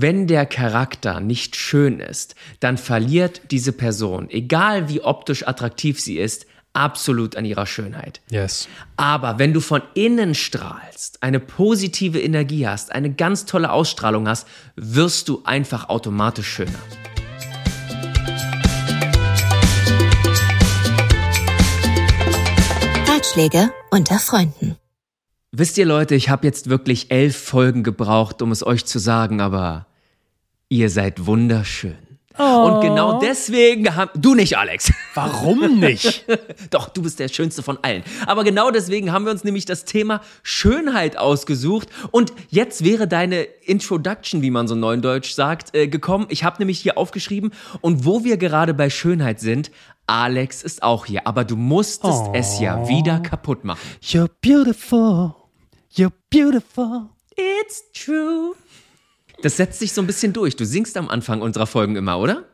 wenn der Charakter nicht schön ist, dann verliert diese Person, egal wie optisch attraktiv sie ist, absolut an ihrer Schönheit. Yes. Aber wenn du von innen strahlst, eine positive Energie hast, eine ganz tolle Ausstrahlung hast, wirst du einfach automatisch schöner. Ratschläge unter Freunden. Wisst ihr Leute, ich habe jetzt wirklich elf Folgen gebraucht, um es euch zu sagen, aber ihr seid wunderschön. Und genau deswegen haben. Du nicht, Alex. Warum nicht? Doch, du bist der Schönste von allen. Aber genau deswegen haben wir uns nämlich das Thema Schönheit ausgesucht. Und jetzt wäre deine Introduction, wie man so neudeutsch sagt, äh, gekommen. Ich habe nämlich hier aufgeschrieben. Und wo wir gerade bei Schönheit sind, Alex ist auch hier. Aber du musstest Oh. es ja wieder kaputt machen. You're beautiful. You're beautiful. It's true. Das setzt sich so ein bisschen durch. Du singst am Anfang unserer Folgen immer, oder?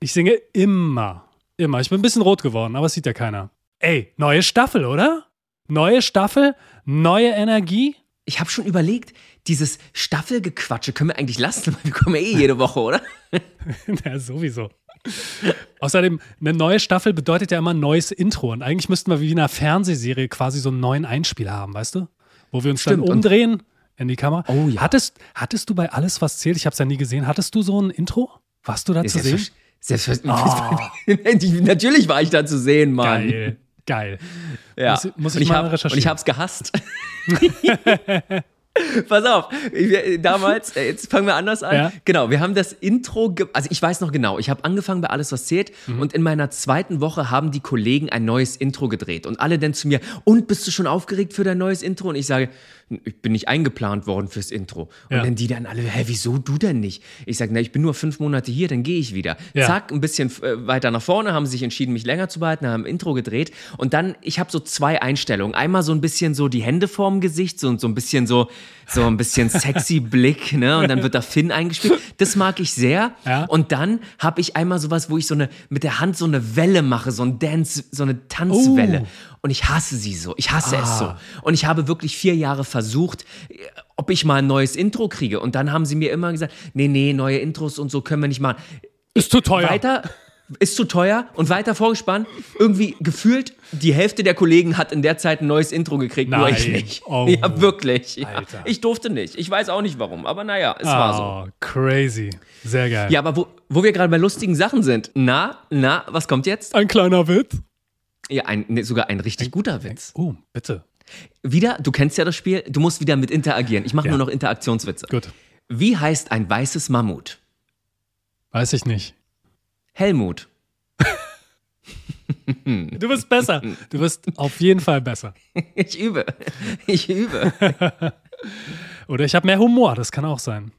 Ich singe immer. Immer. Ich bin ein bisschen rot geworden, aber es sieht ja keiner. Ey, neue Staffel, oder? Neue Staffel, neue Energie. Ich habe schon überlegt, dieses Staffelgequatsche können wir eigentlich lassen, weil wir kommen ja eh jede Woche, oder? ja, sowieso. Außerdem, eine neue Staffel bedeutet ja immer ein neues Intro. Und eigentlich müssten wir wie in einer Fernsehserie quasi so einen neuen Einspieler haben, weißt du? Wo wir uns Stimmt, dann und- umdrehen in die Kamera. Oh ja. Hattest, hattest du bei Alles, was zählt, ich habe es ja nie gesehen, hattest du so ein Intro? Warst du da zu sehen? Selbstverständlich. Natürlich war ich da zu sehen, Mann. Geil, geil. Ja. Muss, muss ich ich mal hab, recherchieren. Und ich hab's gehasst. Pass auf, ich, damals, äh, jetzt fangen wir anders an. Ja. Genau, wir haben das Intro, also ich weiß noch genau, ich habe angefangen bei Alles, was zählt Mhm. und in meiner zweiten Woche haben die Kollegen ein neues Intro gedreht und alle dann zu mir, und bist du schon aufgeregt für dein neues Intro? Und ich sage, ich bin nicht eingeplant worden fürs Intro. Und Ja. dann die dann alle, hä, wieso du denn nicht? Ich sage, na, ich bin nur fünf Monate hier, dann gehe ich wieder. Ja. Zack, ein bisschen äh, weiter nach vorne, haben sich entschieden, mich länger zu behalten, haben ein Intro gedreht und dann, ich habe so zwei Einstellungen. Einmal so ein bisschen so die Hände vorm Gesicht, so, so ein bisschen so, so ein bisschen sexy Blick, ne? Und dann wird da Finn eingespielt. Das mag ich sehr. Ja. Und dann habe ich einmal sowas, wo ich so eine, mit der Hand so eine Welle mache, so ein Dance, so eine Tanzwelle. Oh. Und ich hasse sie so. Ich hasse es so. Ah. Und ich habe wirklich vier Jahre versucht, ob ich mal ein neues Intro kriege. Und dann haben sie mir immer gesagt, nee, nee, neue Intros und so können wir nicht machen. Ist zu teuer. Weiter ist zu teuer und weiter vorgespannt. Irgendwie gefühlt, die Hälfte der Kollegen hat in der Zeit ein neues Intro gekriegt, nur Nein. ich nicht. Oh. Ja, wirklich. Ja. Ich durfte nicht. Ich weiß auch nicht warum, aber naja, es war so. Oh, crazy. Sehr geil. Ja, aber wo, wo wir gerade bei lustigen Sachen sind. Na, na, was kommt jetzt? Ein kleiner Witz. Ja, ein, nee, sogar ein richtig guter Witz. Oh, bitte. Wieder, du kennst ja das Spiel, du musst wieder mit interagieren. Ich mache Ja. nur noch Interaktionswitze. Gut. Wie heißt ein weißes Mammut? Weiß ich nicht. Helmut. Du bist besser. Du wirst auf jeden Fall besser. Ich übe. Ich übe. Oder ich habe mehr Humor, das kann auch sein.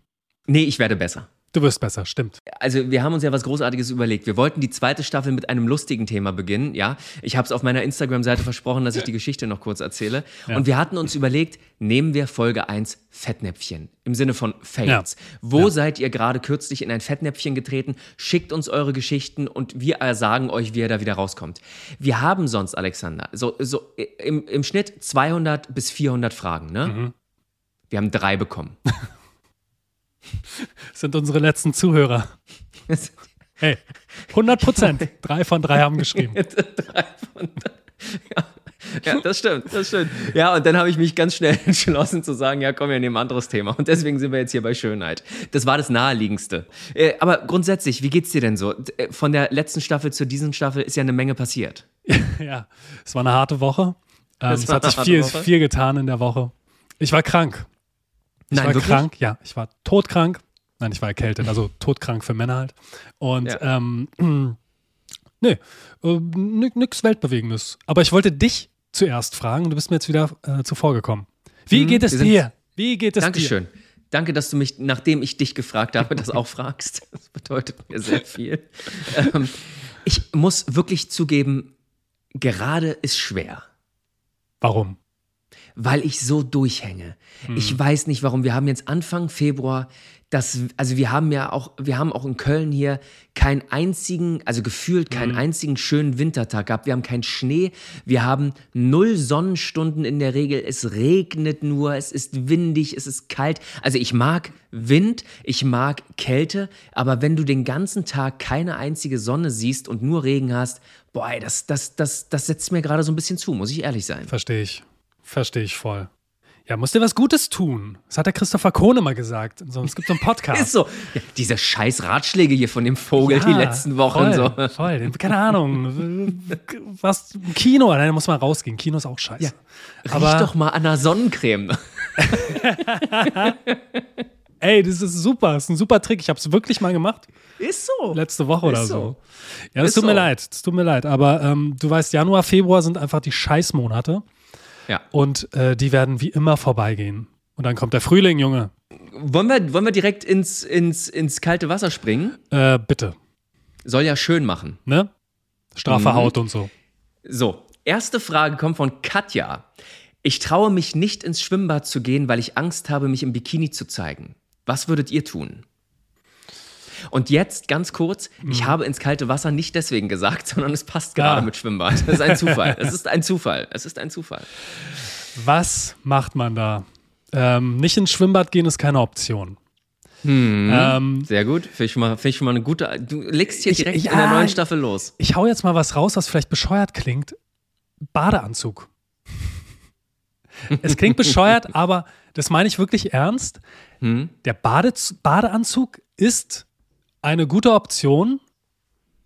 Nee, ich werde besser. Du wirst besser, stimmt. Also wir haben uns ja was Großartiges überlegt. Wir wollten die zweite Staffel mit einem lustigen Thema beginnen, ja. Ich habe es auf meiner Instagram-Seite versprochen, dass ich die Geschichte noch kurz erzähle. Ja. Und wir hatten uns überlegt, nehmen wir Folge 1 Fettnäpfchen im Sinne von Fails. Ja. Wo Ja. seid ihr gerade kürzlich in ein Fettnäpfchen getreten? Schickt uns eure Geschichten und wir sagen euch, wie ihr da wieder rauskommt. Wir haben sonst, Alexander, so, so im, im Schnitt 200 bis 400 Fragen, ne? Mhm. Wir haben drei bekommen. Sind unsere letzten Zuhörer. Hey, 100 Prozent. Drei von drei haben geschrieben. Drei von ja. ja, das stimmt, das stimmt. Ja, und dann habe ich mich ganz schnell entschlossen zu sagen, ja, komm, wir nehmen ein anderes Thema. Und deswegen sind wir jetzt hier bei Schönheit. Das war das Naheliegendste. Äh, aber grundsätzlich, wie geht's dir denn so? Äh, Von der letzten Staffel zur diesen Staffel ist ja eine Menge passiert. Ja, es war eine harte Woche. Ähm, Es es hat sich viel, Woche. viel getan in der Woche. Ich war krank. Ich Nein, war wirklich? krank, ja. Ich war todkrank. Nein, ich war erkältet, also todkrank für Männer halt. Und Ja. ähm, nee, äh, nix Weltbewegendes. Aber ich wollte dich zuerst fragen und du bist mir jetzt wieder äh, zuvor gekommen. Wie Mhm, geht es dir? Wie geht es dir? Dankeschön. Danke, dass du mich, nachdem ich dich gefragt habe, das auch fragst. Das bedeutet mir sehr viel. Ähm, ich muss wirklich zugeben, gerade ist schwer. Warum? Weil ich so durchhänge. Ich weiß nicht warum. Wir haben jetzt Anfang Februar, das, also wir haben ja auch, wir haben auch in Köln hier keinen einzigen, also gefühlt keinen einzigen schönen Wintertag gehabt. Wir haben keinen Schnee, wir haben null Sonnenstunden in der Regel. Es regnet nur, es ist windig, es ist kalt. Also ich mag Wind, ich mag Kälte, aber wenn du den ganzen Tag keine einzige Sonne siehst und nur Regen hast, boah, das, das, das, das setzt mir gerade so ein bisschen zu, muss ich ehrlich sein. Verstehe ich. Verstehe ich voll. Ja, musst dir was Gutes tun. Das hat der Christopher Kohn immer gesagt. So, es gibt so einen Podcast. Ist so. Ja, diese scheiß Ratschläge hier von dem Vogel die letzten Wochen voll, so. Voll. Keine Ahnung. Was, Kino, nein, da muss man rausgehen. Kino ist auch scheiße. Ja. Riech Aber- doch mal an der Sonnencreme. Ey, das ist super. Das ist ein super Trick. Ich habe es wirklich mal gemacht. Ist so. Letzte Woche oder Ist so. so. Ja, das Ist tut mir so. leid. Das tut mir leid. Aber ähm, du weißt, Januar, Februar sind einfach die Scheißmonate. Ja. Und äh, die werden wie immer vorbeigehen. Und dann kommt der Frühling, Junge. Wollen wir, wollen wir direkt ins, ins, ins kalte Wasser springen? Äh, bitte. Soll ja schön machen. Ne? Straffe Mhm. Haut und so. So, erste Frage kommt von Katja. Ich traue mich nicht ins Schwimmbad zu gehen, weil ich Angst habe, mich im Bikini zu zeigen. Was würdet ihr tun? Und jetzt ganz kurz, ich habe ins kalte Wasser nicht deswegen gesagt, sondern es passt gerade Ah. mit Schwimmbad. Das ist ein Zufall. Es ist ein Zufall. Es ist ein Zufall. Was macht man da? Ähm, nicht ins Schwimmbad gehen ist keine Option. Ähm, Sehr gut. Finde ich, schon mal- finde ich schon mal eine gute. Du legst hier Ich- direkt ja, in der neuen Staffel los. ich hau jetzt mal was raus, was vielleicht bescheuert klingt. Badeanzug. es klingt bescheuert, aber das meine ich wirklich ernst. Der Badez Badeanzug ist eine gute Option,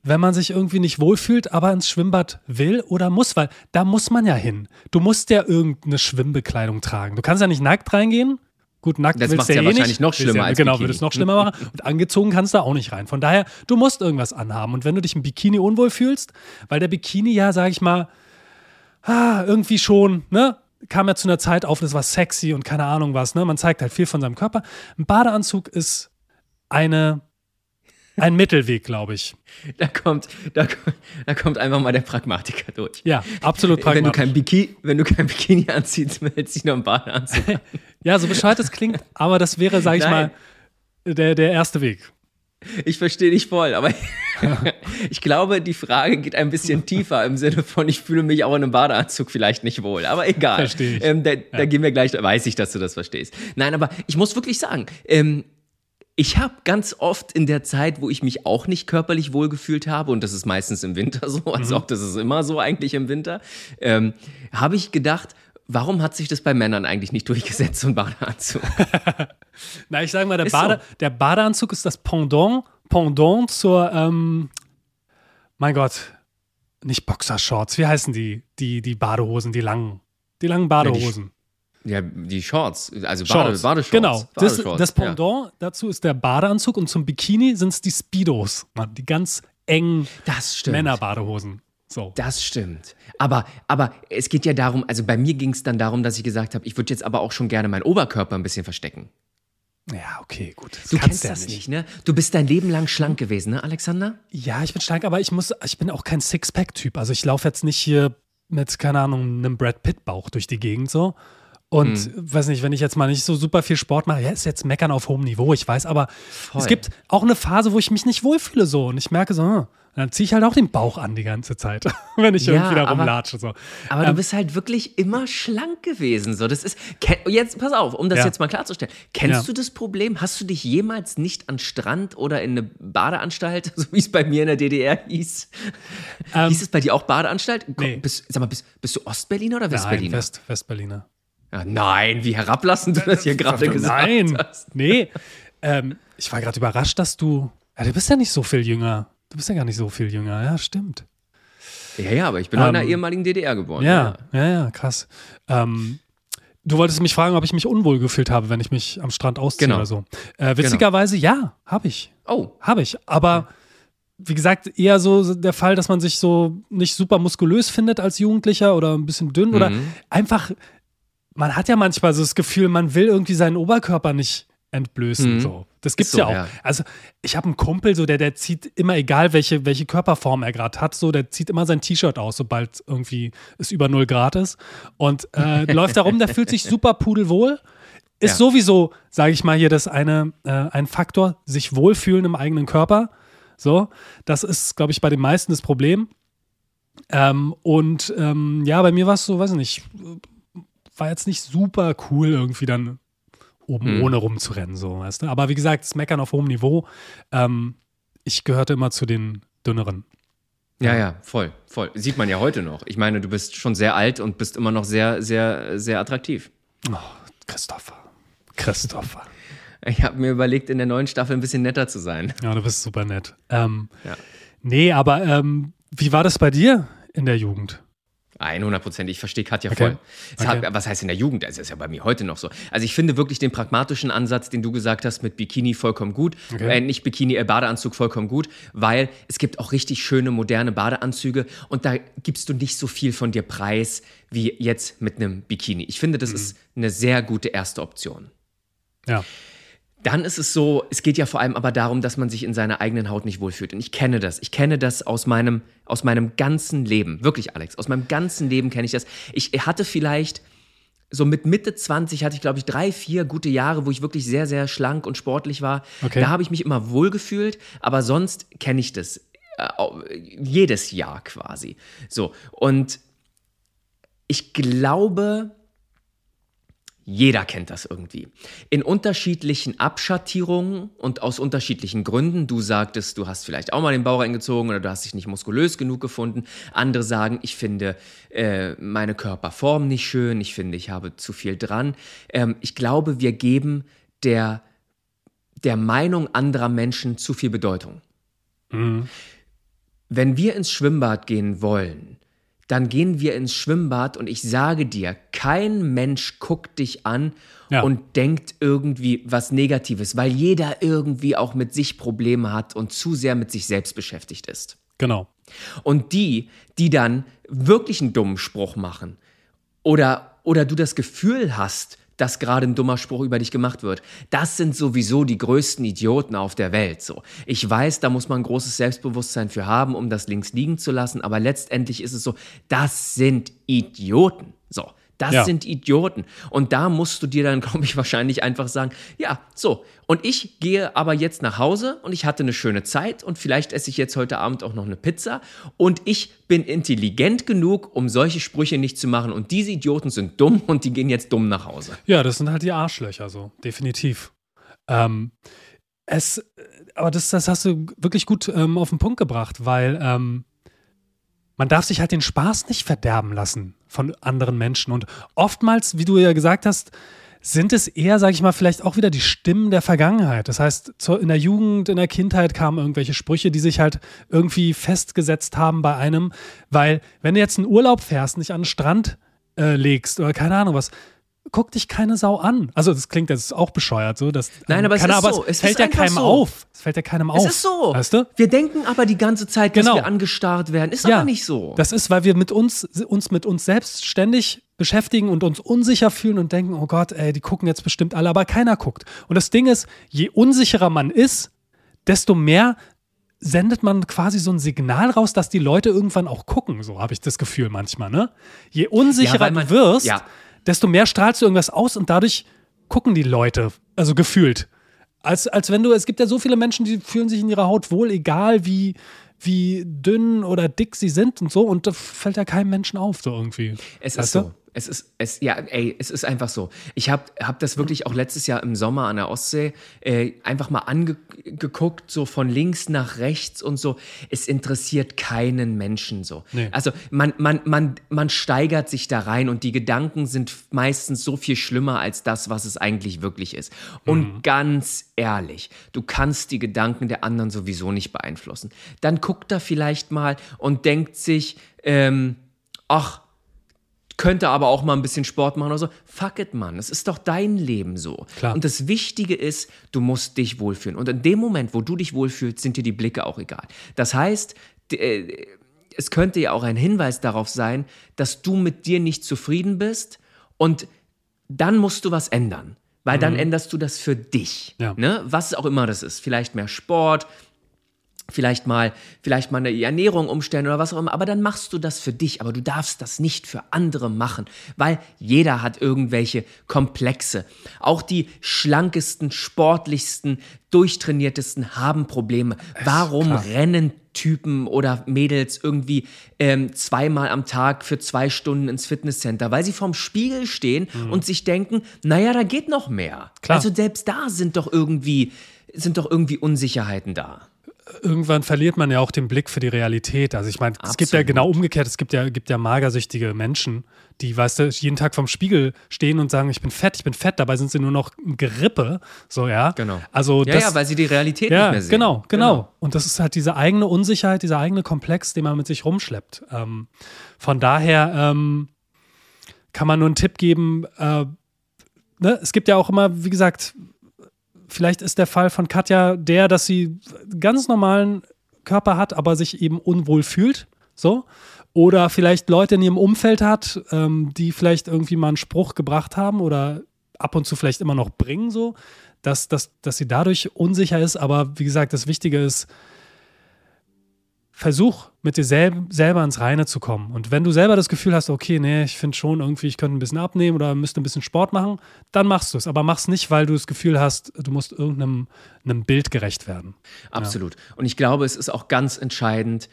wenn man sich irgendwie nicht wohlfühlt, aber ins Schwimmbad will oder muss, weil da muss man ja hin. Du musst ja irgendeine Schwimmbekleidung tragen. Du kannst ja nicht nackt reingehen. Gut, nackt Das willst du ja eh wahrscheinlich nicht. noch schlimmer ja, als Genau, Bikini. würde es noch schlimmer machen. Und angezogen kannst du auch nicht rein. Von daher, du musst irgendwas anhaben. Und wenn du dich im Bikini unwohl fühlst, weil der Bikini ja, sag ich mal, ah, irgendwie schon, ne? Kam ja zu einer Zeit auf, das war sexy und keine Ahnung was, ne? Man zeigt halt viel von seinem Körper. Ein Badeanzug ist eine, ein Mittelweg, glaube ich. Da kommt, da, da kommt einfach mal der Pragmatiker durch. Ja, absolut Wenn du, pragmatisch. kein Bikini, wenn du kein Bikini anziehst, du dich noch einen Badeanzug an. Ja, so bescheuert es klingt, aber das wäre, sag ich Nein. mal, der, der erste Weg. Ich verstehe dich voll, aber ich glaube, die Frage geht ein bisschen tiefer im Sinne von, ich fühle mich auch in einem Badeanzug vielleicht nicht wohl. Aber egal. Verstehe ich. Ähm, da, da gehen wir gleich, weiß ich, dass du das verstehst. Nein, aber ich muss wirklich sagen, ähm, ich habe ganz oft in der Zeit, wo ich mich auch nicht körperlich wohlgefühlt habe, und das ist meistens im Winter so, also auch das ist immer so eigentlich im Winter, ähm, habe ich gedacht, warum hat sich das bei Männern eigentlich nicht durchgesetzt, so ein Badeanzug? Na, ich sage mal, der, Bade, so. der Badeanzug ist das Pendant, Pendant zur, ähm, mein Gott, nicht Boxershorts, wie heißen die? Die, die Badehosen, die langen. Die langen Badehosen. Ja, die Shorts, also Bade, Shorts. Badeshorts. Genau. Das, Badeshorts, das ja. Pendant dazu ist der Badeanzug und zum Bikini sind es die Speedos, Mann, die ganz engen Das stimmt. Männerbadehosen. So. Das stimmt. Aber, aber es geht ja darum, also bei mir ging es dann darum, dass ich gesagt habe, ich würde jetzt aber auch schon gerne meinen Oberkörper ein bisschen verstecken. Ja, okay, gut. Das Du kennst ja das nicht. ne? Du bist dein Leben lang schlank gewesen, ne, Alexander? Ja, ich bin stark, aber ich muss, ich bin auch kein Sixpack-Typ. Also ich laufe jetzt nicht hier mit, keine Ahnung, einem Brad Pitt-Bauch durch die Gegend so. Und Hm. weiß nicht, wenn ich jetzt mal nicht so super viel Sport mache, ja, ist jetzt meckern auf hohem Niveau, ich weiß, aber Voll. es gibt auch eine Phase, wo ich mich nicht wohlfühle so und ich merke so, hm, dann ziehe ich halt auch den Bauch an die ganze Zeit, wenn ich Ja, irgendwie da rumlatsche. So. Aber Ähm, du bist halt wirklich immer schlank gewesen. So, das ist. Jetzt, pass auf, um das Ja. jetzt mal klarzustellen. Kennst Ja. du das Problem? Hast du dich jemals nicht an Strand oder in eine Badeanstalt, so wie es bei mir in der DDR hieß? Ähm, hieß es bei dir auch Badeanstalt? Nee. Bist, sag mal, bist, bist du Ostberliner oder Nein, Westberliner? West, Westberliner. Ja, nein, wie herablassend du das hier gerade gesagt Nein, hast. nee. Ähm, ich war gerade überrascht, dass du, ja, du bist ja nicht so viel jünger. Du bist ja gar nicht so viel jünger, ja, stimmt. Ja, ja, aber ich bin auch in der Ähm, ehemaligen DDR geboren. Ja, ja, ja, krass. Ähm, du wolltest mich fragen, ob ich mich unwohl gefühlt habe, wenn ich mich am Strand ausziehe Genau. oder so. Äh, witzigerweise, ja, habe ich. Oh, Habe ich. Aber wie gesagt, eher so der Fall, dass man sich so nicht super muskulös findet als Jugendlicher oder ein bisschen dünn oder Mhm. einfach, man hat ja manchmal so das Gefühl, man will irgendwie seinen Oberkörper nicht entblößen. Mhm. So. Das gibt's so, ja auch. ja. Also ich habe einen Kumpel, so der, der zieht immer, egal welche, welche Körperform er gerade hat, so, der zieht immer sein T-Shirt aus, sobald irgendwie es über 0 Grad ist. Und äh, läuft da rum, der fühlt sich super pudelwohl. Ist Ja. sowieso, sage ich mal, hier das eine, äh, ein Faktor, sich wohlfühlen im eigenen Körper. So, das ist, glaube ich, bei den meisten das Problem. Ähm, und ähm, ja, bei mir war es so, weiß ich nicht, war jetzt nicht super cool, irgendwie dann oben Hm. ohne rumzurennen, so, weißt du. Aber wie gesagt, das Meckern auf hohem Niveau. Ähm, ich gehörte immer zu den dünneren. Ja, ja, voll, voll. Sieht man ja heute noch. Ich meine, du bist schon sehr alt und bist immer noch sehr, sehr, sehr attraktiv. Oh, Christopher. Christopher. Ich habe mir überlegt, in der neuen Staffel ein bisschen netter zu sein. ja, du bist super nett. Ähm, Ja. Nee, aber ähm, wie war das bei dir in der Jugend? 100 Prozent. Ich verstehe Katja Okay. voll. Okay. hat, was heißt in der Jugend? Es ist ja bei mir heute noch so. Also ich finde wirklich den pragmatischen Ansatz, den du gesagt hast mit Bikini vollkommen gut. Okay. Äh, nicht Bikini, äh, Badeanzug vollkommen gut, weil es gibt auch richtig schöne moderne Badeanzüge und da gibst du nicht so viel von dir preis wie jetzt mit einem Bikini. Ich finde, Mhm. das ist eine sehr gute erste Option. Ja. Dann ist es so, es geht ja vor allem aber darum, dass man sich in seiner eigenen Haut nicht wohlfühlt. Und ich kenne das. Ich kenne das aus meinem, aus meinem ganzen Leben. Wirklich, Alex, aus meinem ganzen Leben kenne ich das. Ich hatte vielleicht, so mit Mitte 20 hatte ich, glaube ich, drei, vier gute Jahre, wo ich wirklich sehr, sehr schlank und sportlich war. Okay. Da habe ich mich immer wohlgefühlt, aber sonst kenne ich das. Äh, jedes Jahr quasi. So. Und ich glaube, jeder kennt das irgendwie. In unterschiedlichen Abschattierungen und aus unterschiedlichen Gründen. Du sagtest, du hast vielleicht auch mal den Bauch eingezogen oder du hast dich nicht muskulös genug gefunden. Andere sagen, ich finde äh, meine Körperform nicht schön, ich finde, ich habe zu viel dran. Ähm, ich glaube, wir geben der, der Meinung anderer Menschen zu viel Bedeutung. Wenn wir ins Schwimmbad gehen wollen, dann gehen wir ins Schwimmbad und ich sage dir, kein Mensch guckt dich an Ja. und denkt irgendwie was Negatives, weil jeder irgendwie auch mit sich Probleme hat und zu sehr mit sich selbst beschäftigt ist. Genau. Und die, die dann wirklich einen dummen Spruch machen oder, oder du das Gefühl hast, dass gerade ein dummer Spruch über dich gemacht wird, das sind sowieso die größten Idioten auf der Welt. So, ich weiß, da muss man großes Selbstbewusstsein für haben, um das links liegen zu lassen, aber letztendlich ist es so, das sind Idioten. So, das Ja. sind Idioten. Und da musst du dir dann, glaube ich, wahrscheinlich einfach sagen, ja, so. Und ich gehe aber jetzt nach Hause und ich hatte eine schöne Zeit und vielleicht esse ich jetzt heute Abend auch noch eine Pizza und ich bin intelligent genug, um solche Sprüche nicht zu machen und diese Idioten sind dumm und die gehen jetzt dumm nach Hause. Ja, das sind halt die Arschlöcher, so, definitiv. Ähm, es, aber das, das hast du wirklich gut ähm, auf den Punkt gebracht, weil ähm, man darf sich halt den Spaß nicht verderben lassen von anderen Menschen. Und oftmals, wie du ja gesagt hast, sind es eher, sag ich mal, vielleicht auch wieder die Stimmen der Vergangenheit. Das heißt, in der Jugend, in der Kindheit kamen irgendwelche Sprüche, die sich halt irgendwie festgesetzt haben bei einem. Weil, wenn du jetzt in Urlaub fährst, nicht an den Strand äh, legst oder keine Ahnung was, guckt dich keine Sau an. Also, das klingt jetzt auch bescheuert, so. Das, Nein, aber es keine, ist aber so. Es Es fällt ja keinem so. auf. Es fällt ja keinem auf. Es ist so. Weißt du? Wir denken aber die ganze Zeit, dass Genau. wir angestarrt werden. Ist aber nicht so. Das ist, weil wir mit uns, uns mit uns selbst ständig beschäftigen und uns unsicher fühlen und denken, oh Gott, ey, die gucken jetzt bestimmt alle, aber keiner guckt. Und das Ding ist, je unsicherer man ist, desto mehr sendet man quasi so ein Signal raus, dass die Leute irgendwann auch gucken. So habe ich das Gefühl manchmal, ne? Je unsicherer weil man- du wirst, ja. Desto mehr strahlst du irgendwas aus und dadurch gucken die Leute, also gefühlt. Als, als wenn du, es gibt ja so viele Menschen, die fühlen sich in ihrer Haut wohl, egal wie, wie dünn oder dick sie sind und so, und da fällt ja keinem Menschen auf, so irgendwie. Es Weißt ist du? Es ist, es, ja, ey, es ist einfach so. Ich habe hab das wirklich auch letztes Jahr im Sommer an der Ostsee äh, einfach mal angeguckt, so von links nach rechts und so. Es interessiert keinen Menschen so. Nee. Also man, man, man, man steigert sich da rein und die Gedanken sind meistens so viel schlimmer als das, was es eigentlich wirklich ist. Und ganz ehrlich, du kannst die Gedanken der anderen sowieso nicht beeinflussen. Dann guckt er vielleicht mal und denkt sich, ähm, ach, könnte aber auch mal ein bisschen Sport machen oder so. Fuck it, Mann. Es ist doch dein Leben so. Klar. Und das Wichtige ist, du musst dich wohlfühlen. Und in dem Moment, wo du dich wohlfühlst, sind dir die Blicke auch egal. Das heißt, äh, es könnte ja auch ein Hinweis darauf sein, dass du mit dir nicht zufrieden bist und dann musst du was ändern. Weil dann änderst du das für dich. Ja. Ne? Was auch immer das ist. Vielleicht mehr Sport, vielleicht mal, vielleicht mal eine Ernährung umstellen oder was auch immer, aber dann machst du das für dich, aber du darfst das nicht für andere machen, weil jeder hat irgendwelche Komplexe. Auch die schlankesten, sportlichsten, durchtrainiertesten haben Probleme. Warum klar. rennen Typen oder Mädels irgendwie ähm, zweimal am Tag für zwei Stunden ins Fitnesscenter, weil sie vorm Spiegel stehen und sich denken, naja, da geht noch mehr. Klar. Also selbst da sind doch irgendwie, sind doch irgendwie Unsicherheiten da. Irgendwann verliert man ja auch den Blick für die Realität. Also ich meine, es gibt ja genau umgekehrt, es gibt ja, gibt ja magersüchtige Menschen, die, weißt du, jeden Tag vorm Spiegel stehen und sagen, ich bin fett, ich bin fett, dabei sind sie nur noch ein Gerippe. So, ja. Genau. Also Ja, das, ja, weil sie die Realität ja, nicht mehr sehen. genau, genau, Und das ist halt diese eigene Unsicherheit, dieser eigene Komplex, den man mit sich rumschleppt. Ähm, von daher ähm, kann man nur einen Tipp geben. Äh, ne? Es gibt ja auch immer, wie gesagt, vielleicht ist der Fall von Katja der, dass sie ganz normalen Körper hat, aber sich eben unwohl fühlt. So. Oder vielleicht Leute in ihrem Umfeld hat, ähm, die vielleicht irgendwie mal einen Spruch gebracht haben oder ab und zu vielleicht immer noch bringen, so, dass, dass, dass sie dadurch unsicher ist. Aber wie gesagt, das Wichtige ist, versuch mit dir selb, selber ins Reine zu kommen. Und wenn du selber das Gefühl hast, okay, nee, ich finde schon irgendwie, ich könnte ein bisschen abnehmen oder müsste ein bisschen Sport machen, dann machst du es. Aber mach's nicht, weil du das Gefühl hast, du musst irgendeinem einem Bild gerecht werden. Absolut. Und ich glaube, es ist auch ganz entscheidend,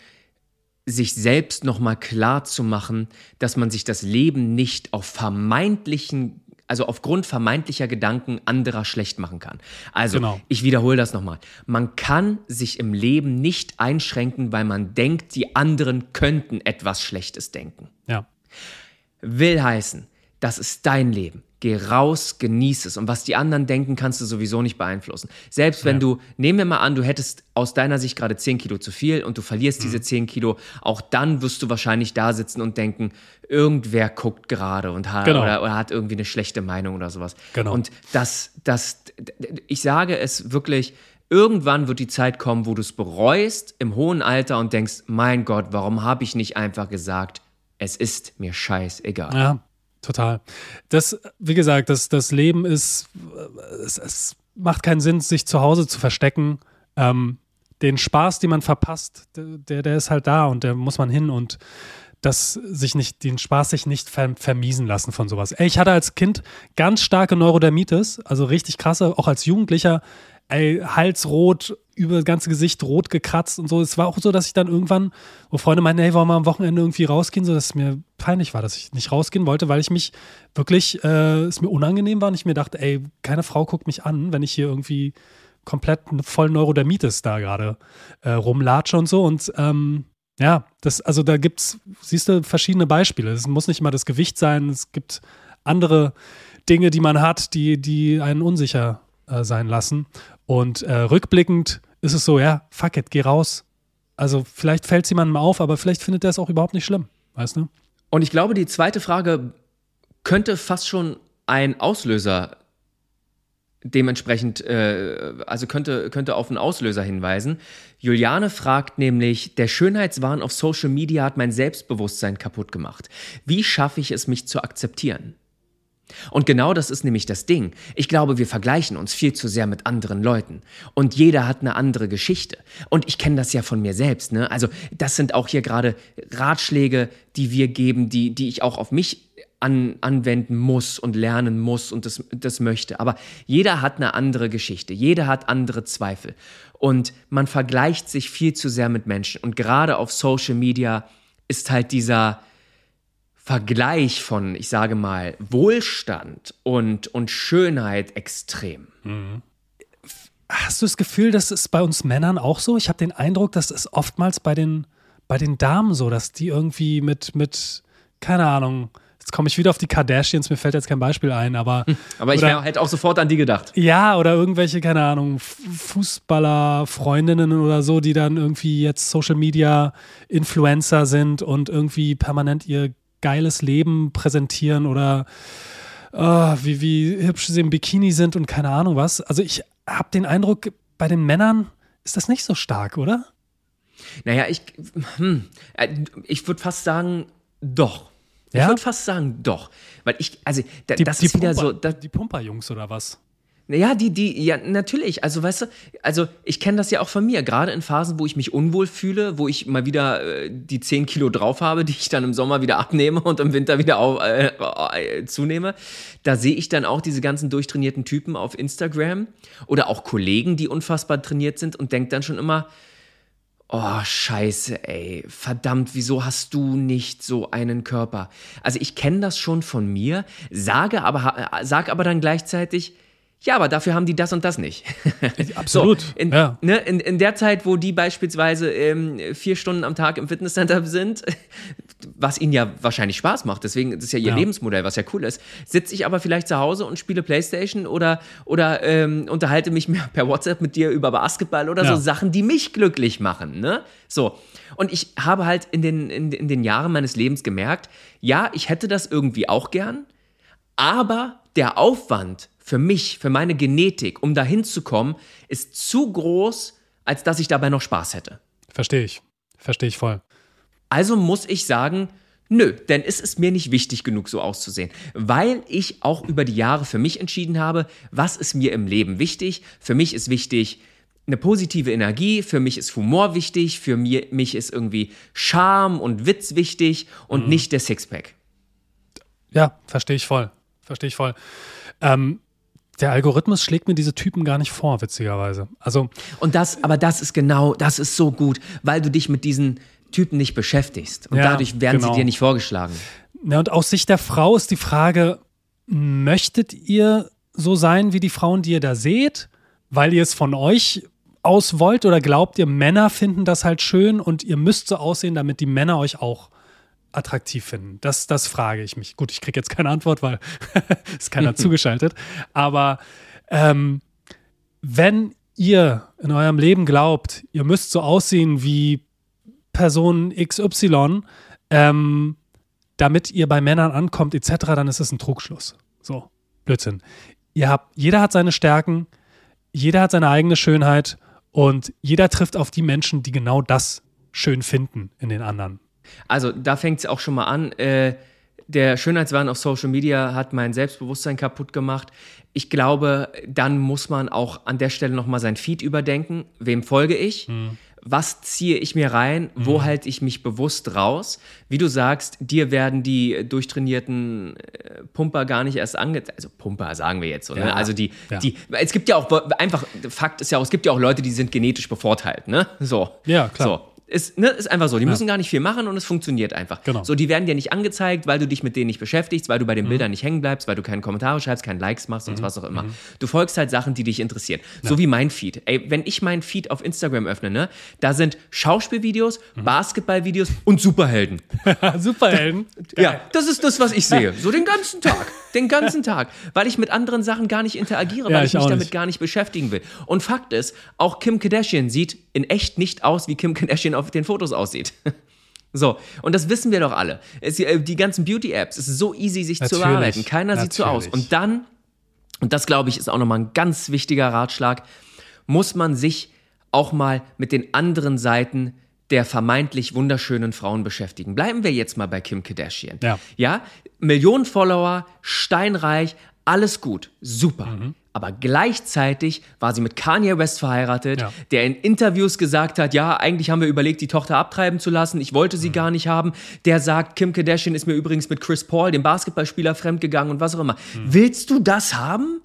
sich selbst nochmal klar zu machen, dass man sich das Leben nicht auf vermeintlichen, also aufgrund vermeintlicher Gedanken anderer schlecht machen kann. Also, Genau. ich wiederhole das nochmal. Man kann sich im Leben nicht einschränken, weil man denkt, die anderen könnten etwas Schlechtes denken. Ja. Will heißen, das ist dein Leben. Geh raus, genieß es. Und was die anderen denken, kannst du sowieso nicht beeinflussen. Selbst wenn du, nehmen wir mal an, du hättest aus deiner Sicht gerade 10 Kilo zu viel und du verlierst Mhm. diese 10 Kilo, auch dann wirst du wahrscheinlich da sitzen und denken, irgendwer guckt gerade und hat, Genau. oder, oder hat irgendwie eine schlechte Meinung oder sowas. Genau. Und das, das, ich sage es wirklich, irgendwann wird die Zeit kommen, wo du es bereust im hohen Alter und denkst, mein Gott, warum habe ich nicht einfach gesagt, es ist mir scheißegal. Ja, total. Das, wie gesagt, das, das Leben ist, es, es macht keinen Sinn, sich zu Hause zu verstecken. Ähm, den Spaß, den man verpasst, der, der ist halt da und der muss man hin und das sich nicht, den Spaß sich nicht ver, vermiesen lassen von sowas. Ey, ich hatte als Kind ganz starke Neurodermitis, also richtig krasse, auch als Jugendlicher, Hals rot, über das ganze Gesicht rot gekratzt und so. Es war auch so, dass ich dann irgendwann, wo Freunde meinten, hey, wollen wir am Wochenende irgendwie rausgehen, so dass es mir peinlich war, dass ich nicht rausgehen wollte, weil ich mich wirklich, äh, es mir unangenehm war und ich mir dachte, ey, keine Frau guckt mich an, wenn ich hier irgendwie komplett voll Neurodermitis da gerade äh, rumlatsche und so. Und ähm, ja, das, also da gibt's, siehst du, verschiedene Beispiele. Es muss nicht immer das Gewicht sein, es gibt andere Dinge, die man hat, die, die einen unsicher äh, sein lassen. Und äh, rückblickend ist es so, ja, fuck it, geh raus. Also vielleicht fällt es jemandem auf, aber vielleicht findet er es auch überhaupt nicht schlimm, weißt du? Und ich glaube, die zweite Frage könnte fast schon ein Auslöser dementsprechend, äh, also könnte, könnte auf einen Auslöser hinweisen. Juliane fragt nämlich, der Schönheitswahn auf Social Media hat mein Selbstbewusstsein kaputt gemacht. Wie schaffe ich es, mich zu akzeptieren? Und genau das ist nämlich das Ding. Ich glaube, wir vergleichen uns viel zu sehr mit anderen Leuten. Und jeder hat eine andere Geschichte. Und ich kenne das ja von mir selbst. Ne? Also das sind auch hier gerade Ratschläge, die wir geben, die, die ich auch auf mich an, anwenden muss und lernen muss und das, das möchte. Aber jeder hat eine andere Geschichte. Jeder hat andere Zweifel. Und man vergleicht sich viel zu sehr mit Menschen. Und gerade auf Social Media ist halt dieser Vergleich von, ich sage mal, Wohlstand und, und Schönheit extrem. Hast du das Gefühl, das ist bei uns Männern auch so? Ich habe den Eindruck, das ist oftmals bei den, bei den Damen so, dass die irgendwie mit, mit, keine Ahnung, jetzt komme ich wieder auf die Kardashians, mir fällt jetzt kein Beispiel ein, aber. Aber ich oder- hätte auch sofort an die gedacht. Ja, oder irgendwelche, keine Ahnung, F- Fußballer, Freundinnen oder so, die dann irgendwie jetzt Social Media Influencer sind und irgendwie permanent ihr geiles Leben präsentieren oder ah, wie, wie hübsch sie im Bikini sind und keine Ahnung was. Also ich habe den Eindruck, bei den Männern ist das nicht so stark, oder? Naja, ich, hm, äh, ich würde fast sagen, doch. Ich Ja? würde fast sagen, doch. Weil ich, also, da, Die, das die ist wieder Pumper, so. Da, die Pumperjungs oder was? Ja, die, die, ja, natürlich. Also, weißt du, also ich kenne das ja auch von mir. Gerade in Phasen, wo ich mich unwohl fühle, wo ich mal wieder äh, die 10 Kilo drauf habe, die ich dann im Sommer wieder abnehme und im Winter wieder auf, äh, äh, zunehme, da sehe ich dann auch diese ganzen durchtrainierten Typen auf Instagram oder auch Kollegen, die unfassbar trainiert sind und denke dann schon immer, Oh, scheiße, ey. Verdammt, wieso hast du nicht so einen Körper? Also ich kenne das schon von mir, sage aber, sag aber dann gleichzeitig, ja, aber dafür haben die das und das nicht. Absolut, So, in, ja. ne, in, in der Zeit, wo die beispielsweise ähm, vier Stunden am Tag im Fitnesscenter sind, was ihnen ja wahrscheinlich Spaß macht, deswegen das ist ja ihr Ja. Lebensmodell, was ja cool ist, sitze ich aber vielleicht zu Hause und spiele Playstation oder, oder ähm, unterhalte mich mehr per WhatsApp mit dir über Basketball oder Ja. so Sachen, die mich glücklich machen. Ne? So. Und ich habe halt in den, in, in den Jahren meines Lebens gemerkt, ja, ich hätte das irgendwie auch gern, aber der Aufwand für mich, für meine Genetik, um dahin zu kommen, ist zu groß, als dass ich dabei noch Spaß hätte. Verstehe ich. Verstehe ich voll. Also muss ich sagen, nö, denn es ist mir nicht wichtig genug, so auszusehen. Weil ich auch über die Jahre für mich entschieden habe, was ist mir im Leben wichtig. Für mich ist wichtig eine positive Energie, für mich ist Humor wichtig, für mir, mich ist irgendwie Charme und Witz wichtig und nicht der Sixpack. Ja, verstehe ich voll. Verstehe ich voll. Ähm, der Algorithmus schlägt mir diese Typen gar nicht vor, witzigerweise. Also, Und das, aber das ist genau, das ist so gut, weil du dich mit diesen Typen nicht beschäftigst. Und Ja, dadurch werden genau. sie dir nicht vorgeschlagen. na, und aus Sicht der Frau ist die Frage, möchtet ihr so sein wie die Frauen, die ihr da seht, weil ihr es von euch aus wollt oder glaubt ihr, Männer finden das halt schön und ihr müsst so aussehen, damit die Männer euch auch attraktiv finden? Das, das frage ich mich. Gut, ich kriege jetzt keine Antwort, weil ist keiner zugeschaltet. Aber ähm, wenn ihr in eurem Leben glaubt, ihr müsst so aussehen wie Person XY, ähm, damit ihr bei Männern ankommt, etc., dann ist es ein Trugschluss. So, Blödsinn. Ihr habt, jeder hat seine Stärken, jeder hat seine eigene Schönheit und jeder trifft auf die Menschen, die genau das schön finden in den anderen. Also da fängt es auch schon mal an. Äh, der Schönheitswahn auf Social Media hat mein Selbstbewusstsein kaputt gemacht. Ich glaube, dann muss man auch an der Stelle nochmal sein Feed überdenken. Wem folge ich? Was ziehe ich mir rein? Wo halte ich mich bewusst raus? Wie du sagst, dir werden die durchtrainierten äh, Pumper gar nicht erst angezeigt. Also Pumper sagen wir jetzt so, ne? Ja. Also die, Ja. die, es gibt ja auch einfach, Fakt ist ja auch, es gibt ja auch Leute, die sind genetisch bevorteilt, ne? So. Ja, klar. So. Ist, ne, ist einfach so. Die müssen gar nicht viel machen und es funktioniert einfach. Genau. So, die werden dir nicht angezeigt, weil du dich mit denen nicht beschäftigst, weil du bei Mhm. den Bildern nicht hängen bleibst, weil du keine Kommentare schreibst, keine Likes machst und was auch immer. Du folgst halt Sachen, die dich interessieren. So wie mein Feed. Ey, wenn ich meinen Feed auf Instagram öffne, ne, da sind Schauspielvideos, Mhm. Basketballvideos und Superhelden. Superhelden. Ja, das ist das, was ich sehe. So den ganzen Tag. Den ganzen Tag. Weil ich mit anderen Sachen gar nicht interagiere, Ja, weil ich ich mich damit nicht. gar nicht beschäftigen will. Und Fakt ist, auch Kim Kardashian sieht in echt nicht aus, wie Kim Kardashian auf den Fotos aussieht. So, und das wissen wir doch alle. Es, äh, die ganzen Beauty-Apps, es ist so easy, sich zu Natürlich, bearbeiten. Keiner sieht so aus. natürlich. Und dann, und das glaube ich, ist auch nochmal ein ganz wichtiger Ratschlag, muss man sich auch mal mit den anderen Seiten der vermeintlich wunderschönen Frauen beschäftigen. Bleiben wir jetzt mal bei Kim Kardashian. Ja. Ja, Millionen Follower, steinreich, alles gut, super. Mhm. Aber gleichzeitig war sie mit Kanye West verheiratet, Ja. der in Interviews gesagt hat, ja, eigentlich haben wir überlegt, die Tochter abtreiben zu lassen, ich wollte Mhm. sie gar nicht haben. Der sagt, Kim Kardashian ist mir übrigens mit Chris Paul, dem Basketballspieler, fremdgegangen und was auch immer. Mhm. Willst du das haben?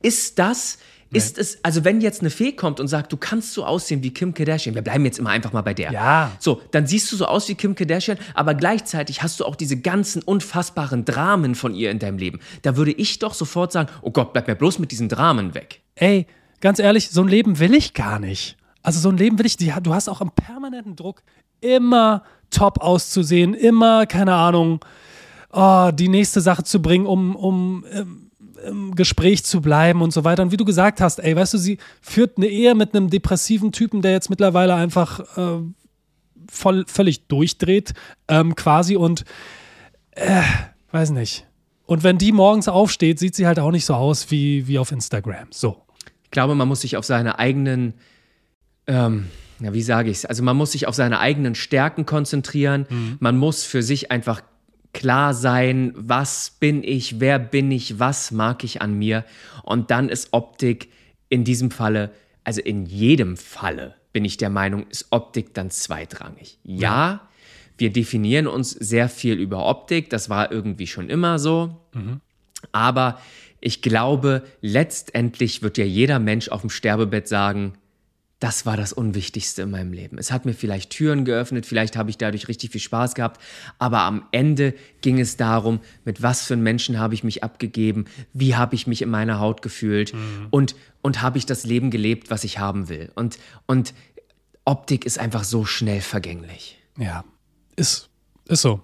Ist das, ist es, also wenn jetzt eine Fee kommt und sagt, du kannst so aussehen wie Kim Kardashian, wir bleiben jetzt immer einfach mal bei der. Ja. So, dann siehst du so aus wie Kim Kardashian, aber gleichzeitig hast du auch diese ganzen unfassbaren Dramen von ihr in deinem Leben. Da würde ich doch sofort sagen, oh Gott, bleib mir bloß mit diesen Dramen weg. Ey, ganz ehrlich, so ein Leben will ich gar nicht. Also so ein Leben will ich, die, du hast auch einen permanenten Druck, immer top auszusehen, immer, keine Ahnung, oh, die nächste Sache zu bringen, um, um im, Gespräch zu bleiben und so weiter. Und wie du gesagt hast, ey, weißt du, sie führt eine Ehe mit einem depressiven Typen, der jetzt mittlerweile einfach äh, voll, völlig durchdreht, ähm, quasi und äh, weiß nicht. Und wenn die morgens aufsteht, sieht sie halt auch nicht so aus wie, wie auf Instagram. So. Ich glaube, man muss sich auf seine eigenen, ähm, ja, wie sage ich es? Also man muss sich auf seine eigenen Stärken konzentrieren. Man muss für sich einfach klar sein, was bin ich, wer bin ich, was mag ich an mir. Und dann ist Optik in diesem Falle, also in jedem Falle, bin ich der Meinung, ist Optik dann zweitrangig. Ja, wir definieren uns sehr viel über Optik, das war irgendwie schon immer so. Aber ich glaube, letztendlich wird ja jeder Mensch auf dem Sterbebett sagen, das war das Unwichtigste in meinem Leben. Es hat mir vielleicht Türen geöffnet, vielleicht habe ich dadurch richtig viel Spaß gehabt, aber am Ende ging es darum, mit was für einem Menschen habe ich mich abgegeben, wie habe ich mich in meiner Haut gefühlt und, und habe ich das Leben gelebt, was ich haben will. Und, und Optik ist einfach so schnell vergänglich. Ja, ist, ist so.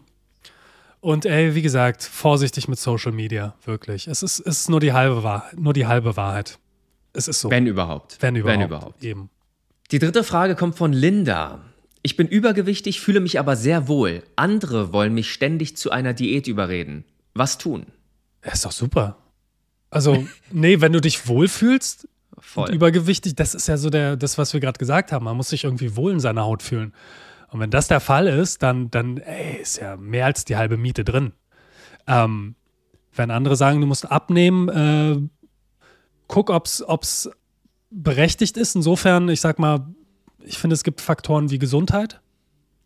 Und ey, wie gesagt, vorsichtig mit Social Media, wirklich. Es ist, es ist nur, die halbe Wahrheit, nur die halbe Wahrheit. Es ist so. Wenn überhaupt. Wenn überhaupt. Wenn überhaupt. Eben. Die dritte Frage kommt von Linda. Ich bin übergewichtig, fühle mich aber sehr wohl. Andere wollen mich ständig zu einer Diät überreden. Was tun? Ja, ist doch super. Also, nee, wenn du dich wohlfühlst, Voll. und übergewichtig, das ist ja so der, das, was wir gerade gesagt haben. Man muss sich irgendwie wohl in seiner Haut fühlen. Und wenn das der Fall ist, dann, dann ey, ist ja mehr als die halbe Miete drin. Ähm, wenn andere sagen, du musst abnehmen, äh, guck, ob es berechtigt ist. Insofern, ich sag mal, ich finde, es gibt Faktoren wie Gesundheit,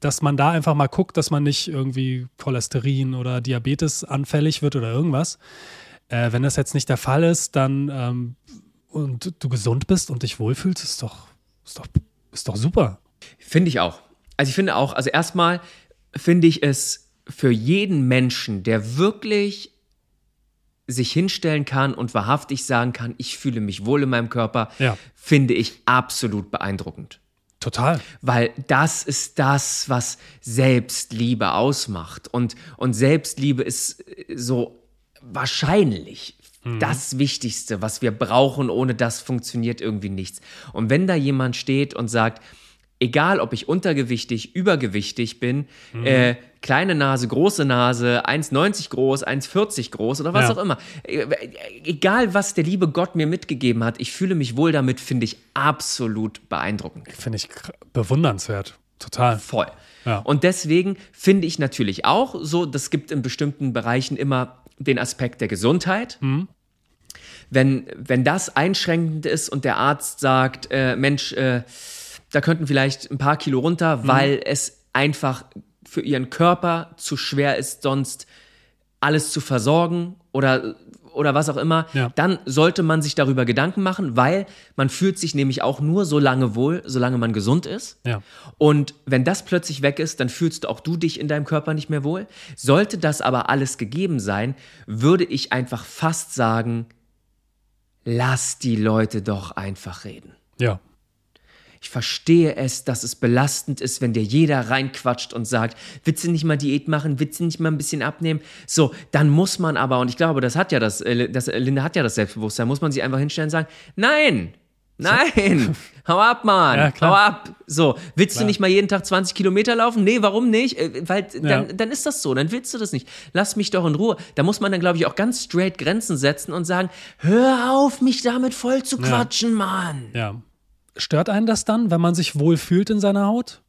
dass man da einfach mal guckt, dass man nicht irgendwie Cholesterin oder Diabetes anfällig wird oder irgendwas. Äh, wenn das jetzt nicht der Fall ist, dann ähm, und du gesund bist und dich wohlfühlst, ist doch, ist doch, ist doch super. Finde ich auch. Also ich finde auch, also erstmal finde ich es für jeden Menschen, der wirklich sich hinstellen kann und wahrhaftig sagen kann, ich fühle mich wohl in meinem Körper, Ja. finde ich absolut beeindruckend. Total. Weil das ist das, was Selbstliebe ausmacht. Und, und Selbstliebe ist äh, so wahrscheinlich das Wichtigste, was wir brauchen. Ohne das funktioniert irgendwie nichts. Und wenn da jemand steht und sagt, egal ob ich untergewichtig, übergewichtig bin, äh, kleine Nase, große Nase, 1,90 groß, 1,40 groß oder was Ja. auch immer, äh, egal was der liebe Gott mir mitgegeben hat, ich fühle mich wohl damit, finde ich absolut beeindruckend. Finde ich bewundernswert. Total. Voll. Ja. Und deswegen finde ich natürlich auch so, das gibt in bestimmten Bereichen immer den Aspekt der Gesundheit. Mhm. Wenn, wenn das einschränkend ist und der Arzt sagt, äh, Mensch, äh, da könnten vielleicht ein paar Kilo runter, Mhm. weil es einfach für ihren Körper zu schwer ist, sonst alles zu versorgen oder, oder was auch immer, Ja. dann sollte man sich darüber Gedanken machen, weil man fühlt sich nämlich auch nur so lange wohl, solange man gesund ist. Ja. Und wenn das plötzlich weg ist, dann fühlst auch du dich in deinem Körper nicht mehr wohl. Sollte das aber alles gegeben sein, würde ich einfach fast sagen, lass die Leute doch einfach reden. Ja. Ich verstehe es, dass es belastend ist, wenn dir jeder reinquatscht und sagt, willst du nicht mal Diät machen, willst du nicht mal ein bisschen abnehmen? So, dann muss man aber, und ich glaube, das hat ja das, äh, das äh, Linda hat ja das Selbstbewusstsein, muss man sich einfach hinstellen und sagen, nein, nein, hau ab, Mann, Ja, hau ab. So, willst Klar. du nicht mal jeden Tag 20 Kilometer laufen? Nee, warum nicht? Äh, Weil dann, Ja. dann ist das so, dann willst du das nicht. Lass mich doch in Ruhe. Da muss man dann, glaube ich, auch ganz straight Grenzen setzen und sagen, hör auf, mich damit voll zu quatschen, Mann. Ja. Stört einen das dann, wenn man sich wohl fühlt in seiner Haut?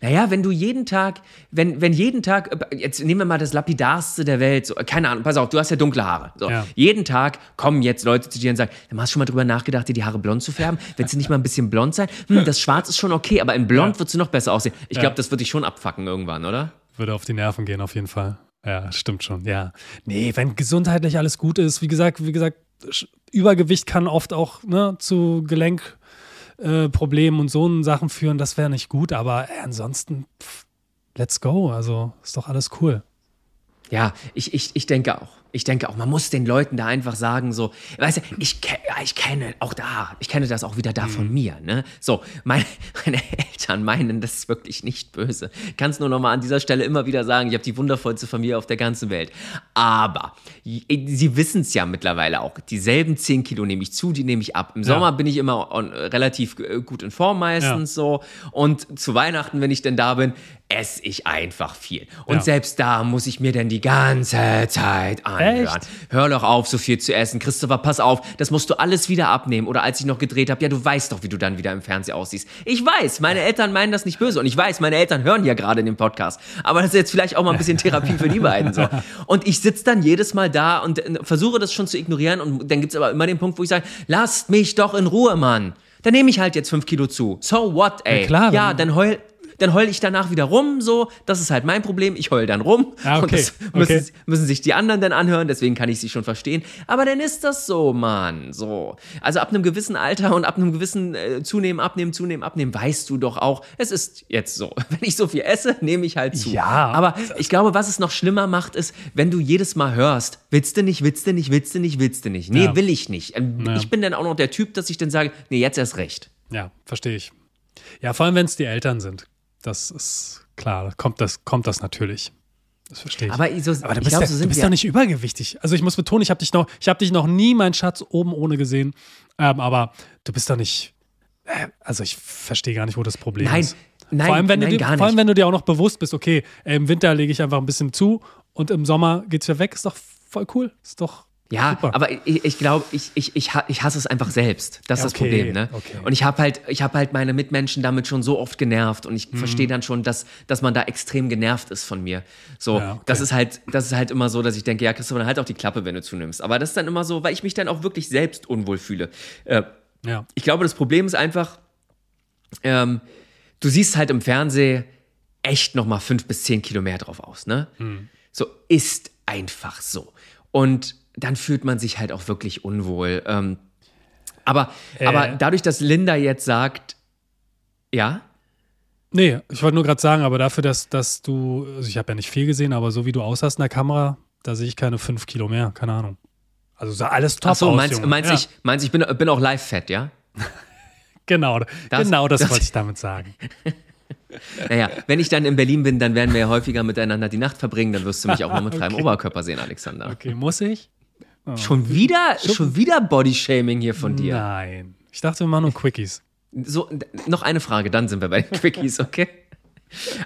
Naja, wenn du jeden Tag, wenn, wenn jeden Tag, jetzt nehmen wir mal das Lapidarste der Welt, so, keine Ahnung, pass auf, du hast ja dunkle Haare. So, Ja. Jeden Tag kommen jetzt Leute zu dir und sagen, dann hast du schon mal drüber nachgedacht, dir die Haare blond zu färben? Willst du nicht mal ein bisschen blond sein? Hm, das Schwarz ist schon okay, aber in blond Ja. würdest du noch besser aussehen. Ich Ja. glaube, das wird dich schon abfacken irgendwann, oder? Würde auf die Nerven gehen, auf jeden Fall. Ja, stimmt schon, ja. Nee, wenn gesundheitlich alles gut ist, wie gesagt, wie gesagt, Übergewicht kann oft auch ne, zu Gelenkproblemen äh, Problemen und so Sachen führen, das wäre nicht gut, aber äh, ansonsten, pff, let's go. Also ist doch alles cool. Ja, ich, ich, ich denke auch. Ich denke auch, man muss den Leuten da einfach sagen, so, weißt du, ich, ja, ich kenne auch da, ich kenne das auch wieder da von mir, ne? So, meine, meine Eltern meinen das ist wirklich nicht böse. Kann es nur noch mal an dieser Stelle immer wieder sagen, ich habe die wundervollste Familie auf der ganzen Welt. Aber sie wissen es ja mittlerweile auch. Dieselben 10 Kilo nehme ich zu, die nehme ich ab. Im Sommer bin ich immer on, relativ äh, gut in Form meistens so. Und zu Weihnachten, wenn ich denn da bin, esse ich einfach viel. Und Ja. selbst da muss ich mir dann die ganze Zeit anhören. Echt? Hör doch auf, so viel zu essen. Christopher, pass auf, das musst du alles wieder abnehmen. Oder als ich noch gedreht habe, ja, du weißt doch, wie du dann wieder im Fernsehen aussiehst. Ich weiß, meine Eltern meinen das nicht böse. Und ich weiß, meine Eltern hören ja gerade in dem Podcast. Aber das ist jetzt vielleicht auch mal ein bisschen Therapie für die beiden. So. Und ich sitze dann jedes Mal da und äh, versuche das schon zu ignorieren. Und dann gibt es aber immer den Punkt, wo ich sage, lasst mich doch in Ruhe, Mann. Dann nehme ich halt jetzt fünf Kilo zu. So what, ey. Ja, klar, ja dann heul, dann heul ich danach wieder rum, so. Das ist halt mein Problem. Ich heul dann rum. Ah, Und okay, das müssen, okay. müssen sich die anderen dann anhören, deswegen kann ich sie schon verstehen. Aber dann ist das so, Mann. So. Also ab einem gewissen Alter und ab einem gewissen äh, Zunehmen, Abnehmen, Zunehmen, Abnehmen, weißt du doch auch, es ist jetzt so. Wenn ich so viel esse, nehme ich halt zu. Ja. Aber ich glaube, was es noch schlimmer macht, ist, wenn du jedes Mal hörst, willst du nicht, willst du nicht, willst du nicht, willst du nicht. Nee, Ja. will ich nicht. Ähm, Ja. Ich bin dann auch noch der Typ, dass ich dann sage, nee, jetzt erst recht. Ja, verstehe ich. Ja, vor allem, wenn es die Eltern sind. Das ist klar, kommt das, kommt das natürlich. Das verstehe ich. Aber, so, Aber du bist, glaube, ja, so du bist doch nicht übergewichtig. Also ich muss betonen, ich habe dich noch, ich habe dich noch nie, mein Schatz, oben ohne gesehen. Ähm, aber du bist doch nicht. Äh, also ich verstehe gar nicht, wo das Problem Nein, ist. nein, vor allem, wenn nein, du dir, vor allem, wenn du dir auch noch bewusst bist, okay, im Winter lege ich einfach ein bisschen zu und im Sommer geht's wieder weg, ist doch voll cool. Ist doch Ja, super. aber ich, ich glaube, ich, ich, ich, ich hasse es einfach selbst. Das ist Ja, das okay, Problem, ne? okay. Und ich habe halt, ich habe halt meine Mitmenschen damit schon so oft genervt und ich Mhm. verstehe dann schon, dass, dass man da extrem genervt ist von mir. So, Ja, okay. das ist halt, das ist halt immer so, dass ich denke, ja, Christopher, dann halt auch die Klappe, wenn du zunimmst. Aber das ist dann immer so, weil ich mich dann auch wirklich selbst unwohl fühle. Äh, ja. ich glaube, das Problem ist einfach, ähm, du siehst halt im Fernsehen echt noch mal fünf bis zehn Kilo mehr drauf aus, ne? So ist einfach so. Und dann fühlt man sich halt auch wirklich unwohl. Ähm, aber, Äh. aber dadurch, dass Linda jetzt sagt, ja, Nee, ich wollte nur gerade sagen, aber dafür, dass, dass du, also ich habe ja nicht viel gesehen, aber so wie du aussahst in der Kamera, da sehe ich keine fünf Kilo mehr, keine Ahnung. Also sah alles top ach so, aus, meinst, Junge. meinst ja, ich, meinst ich bin, bin auch live fett, ja? Genau, Das- genau das, das- wollte ich damit sagen. Naja, wenn ich dann in Berlin bin, dann werden wir ja häufiger miteinander die Nacht verbringen, dann wirst du mich auch mal mit freiem Oberkörper sehen, Alexander. Okay, muss ich? Schon wieder, schon wieder Bodyshaming hier von dir. Nein. Ich dachte, wir machen nur Quickies. So, noch eine Frage, dann sind wir bei den Quickies, okay?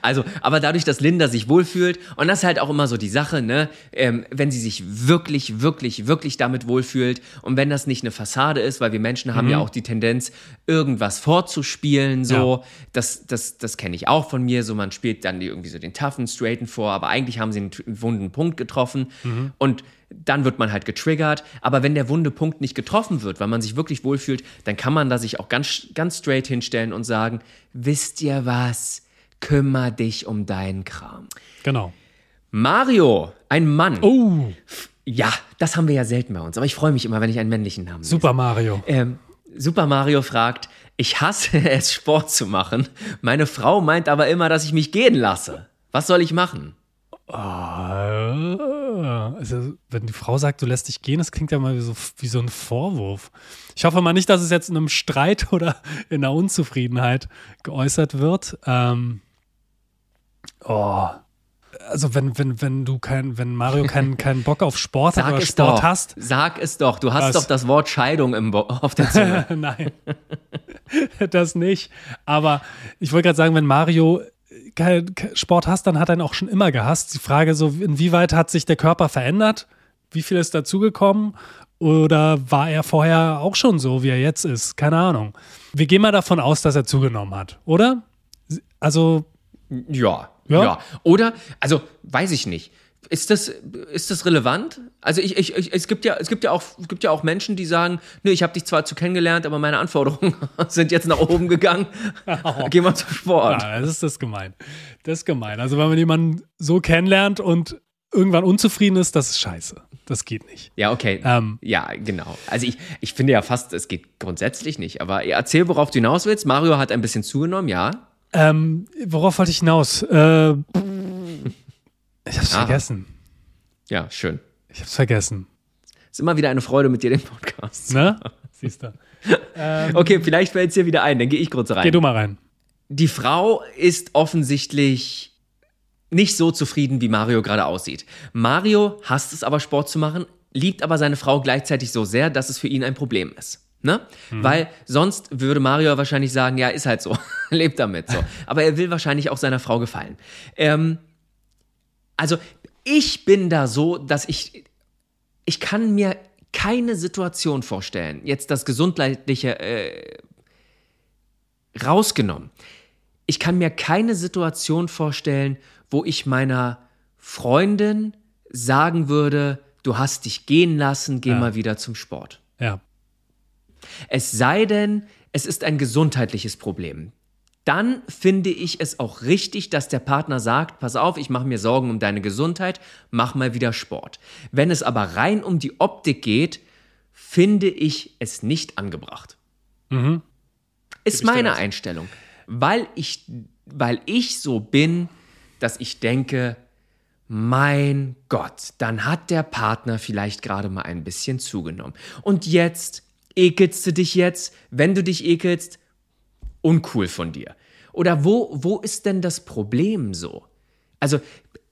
Also, aber dadurch, dass Linda sich wohlfühlt, und das ist halt auch immer so die Sache, ne, ähm, wenn sie sich wirklich, wirklich, wirklich damit wohlfühlt und wenn das nicht eine Fassade ist, weil wir Menschen haben ja auch die Tendenz, irgendwas vorzuspielen, so, Ja. das, das, das kenne ich auch von mir, so man spielt dann irgendwie so den toughen, straighten vor, aber eigentlich haben sie einen wunden Punkt getroffen und dann wird man halt getriggert. Aber wenn der wunde Punkt nicht getroffen wird, weil man sich wirklich wohlfühlt, dann kann man da sich auch ganz, ganz straight hinstellen und sagen, wisst ihr was? Kümmer dich um deinen Kram. Genau. Mario, ein Mann. Oh, Ja, das haben wir ja selten bei uns, aber ich freue mich immer, wenn ich einen männlichen Namen lese. Super Mario. Ähm, Super Mario fragt, ich hasse es, Sport zu machen. Meine Frau meint aber immer, dass ich mich gehen lasse. Was soll ich machen? Ah, Also, wenn die Frau sagt, du lässt dich gehen, das klingt ja mal wie so, wie so ein Vorwurf. Ich hoffe mal nicht, dass es jetzt in einem Streit oder in einer Unzufriedenheit geäußert wird. Ähm, oh. Also wenn, wenn, wenn du kein, wenn Mario keinen keinen Bock auf Sport hat oder Sport doch. hast, Sag es doch. Du hast Was? doch das Wort Scheidung im Bo auf der Zunge. Nein, das nicht. Aber ich wollte gerade sagen, wenn Mario kein kein Sport hasst, dann hat er ihn auch schon immer gehasst. Die Frage so, inwieweit hat sich der Körper verändert? Wie viel ist dazugekommen? Oder war er vorher auch schon so, wie er jetzt ist? Keine Ahnung. Wir gehen mal davon aus, dass er zugenommen hat, oder? Also, Ja, Ja? ja. Oder, also, weiß ich nicht. Ist das, ist das relevant? Also ich, ich, ich, es gibt ja, es gibt ja auch, es gibt ja auch Menschen, die sagen, nö, ich habe dich zwar zu kennengelernt, aber meine Anforderungen sind jetzt nach oben gegangen. Geh mal zum Sport. ja, das ist das gemein. Das ist gemein. Also, wenn man jemanden so kennenlernt und irgendwann unzufrieden ist, das ist scheiße. Das geht nicht. Ja, okay. Ähm. ja, genau. Also ich, ich finde ja fast, es geht grundsätzlich nicht. Aber erzähl, worauf du hinaus willst. Mario hat ein bisschen zugenommen, ja. Ähm, worauf wollte ich hinaus? Äh, ich hab's Ah. vergessen. Ja, schön. Ich hab's vergessen. Ist immer wieder eine Freude mit dir, den Podcast. Ne? Siehst du. Okay, vielleicht fällt es dir wieder ein, dann gehe ich kurz rein. Geh du mal rein. die Frau ist offensichtlich nicht so zufrieden, wie Mario gerade aussieht. Mario hasst es aber, Sport zu machen, liebt aber seine Frau gleichzeitig so sehr, dass es für ihn ein Problem ist. Ne? Mhm. Weil sonst würde Mario wahrscheinlich sagen, ja, ist halt so, lebt damit so. Aber er will wahrscheinlich auch seiner Frau gefallen. Ähm, also ich bin da so, dass ich, ich kann mir keine Situation vorstellen, jetzt das Gesundheitliche äh, rausgenommen. Ich kann mir keine Situation vorstellen, wo ich meiner Freundin sagen würde, du hast dich gehen lassen, geh Ja. mal wieder zum Sport. Ja. Es sei denn, es ist ein gesundheitliches Problem. Dann finde ich es auch richtig, dass der Partner sagt, pass auf, ich mache mir Sorgen um deine Gesundheit, mach mal wieder Sport. Wenn es aber rein um die Optik geht, finde ich es nicht angebracht. Ist meine Einstellung. Weil ich, weil ich so bin, dass ich denke, mein Gott, dann hat der Partner vielleicht gerade mal ein bisschen zugenommen. Und jetzt ekelst du dich jetzt, wenn du dich ekelst, uncool von dir. Oder wo, wo ist denn das Problem so? Also,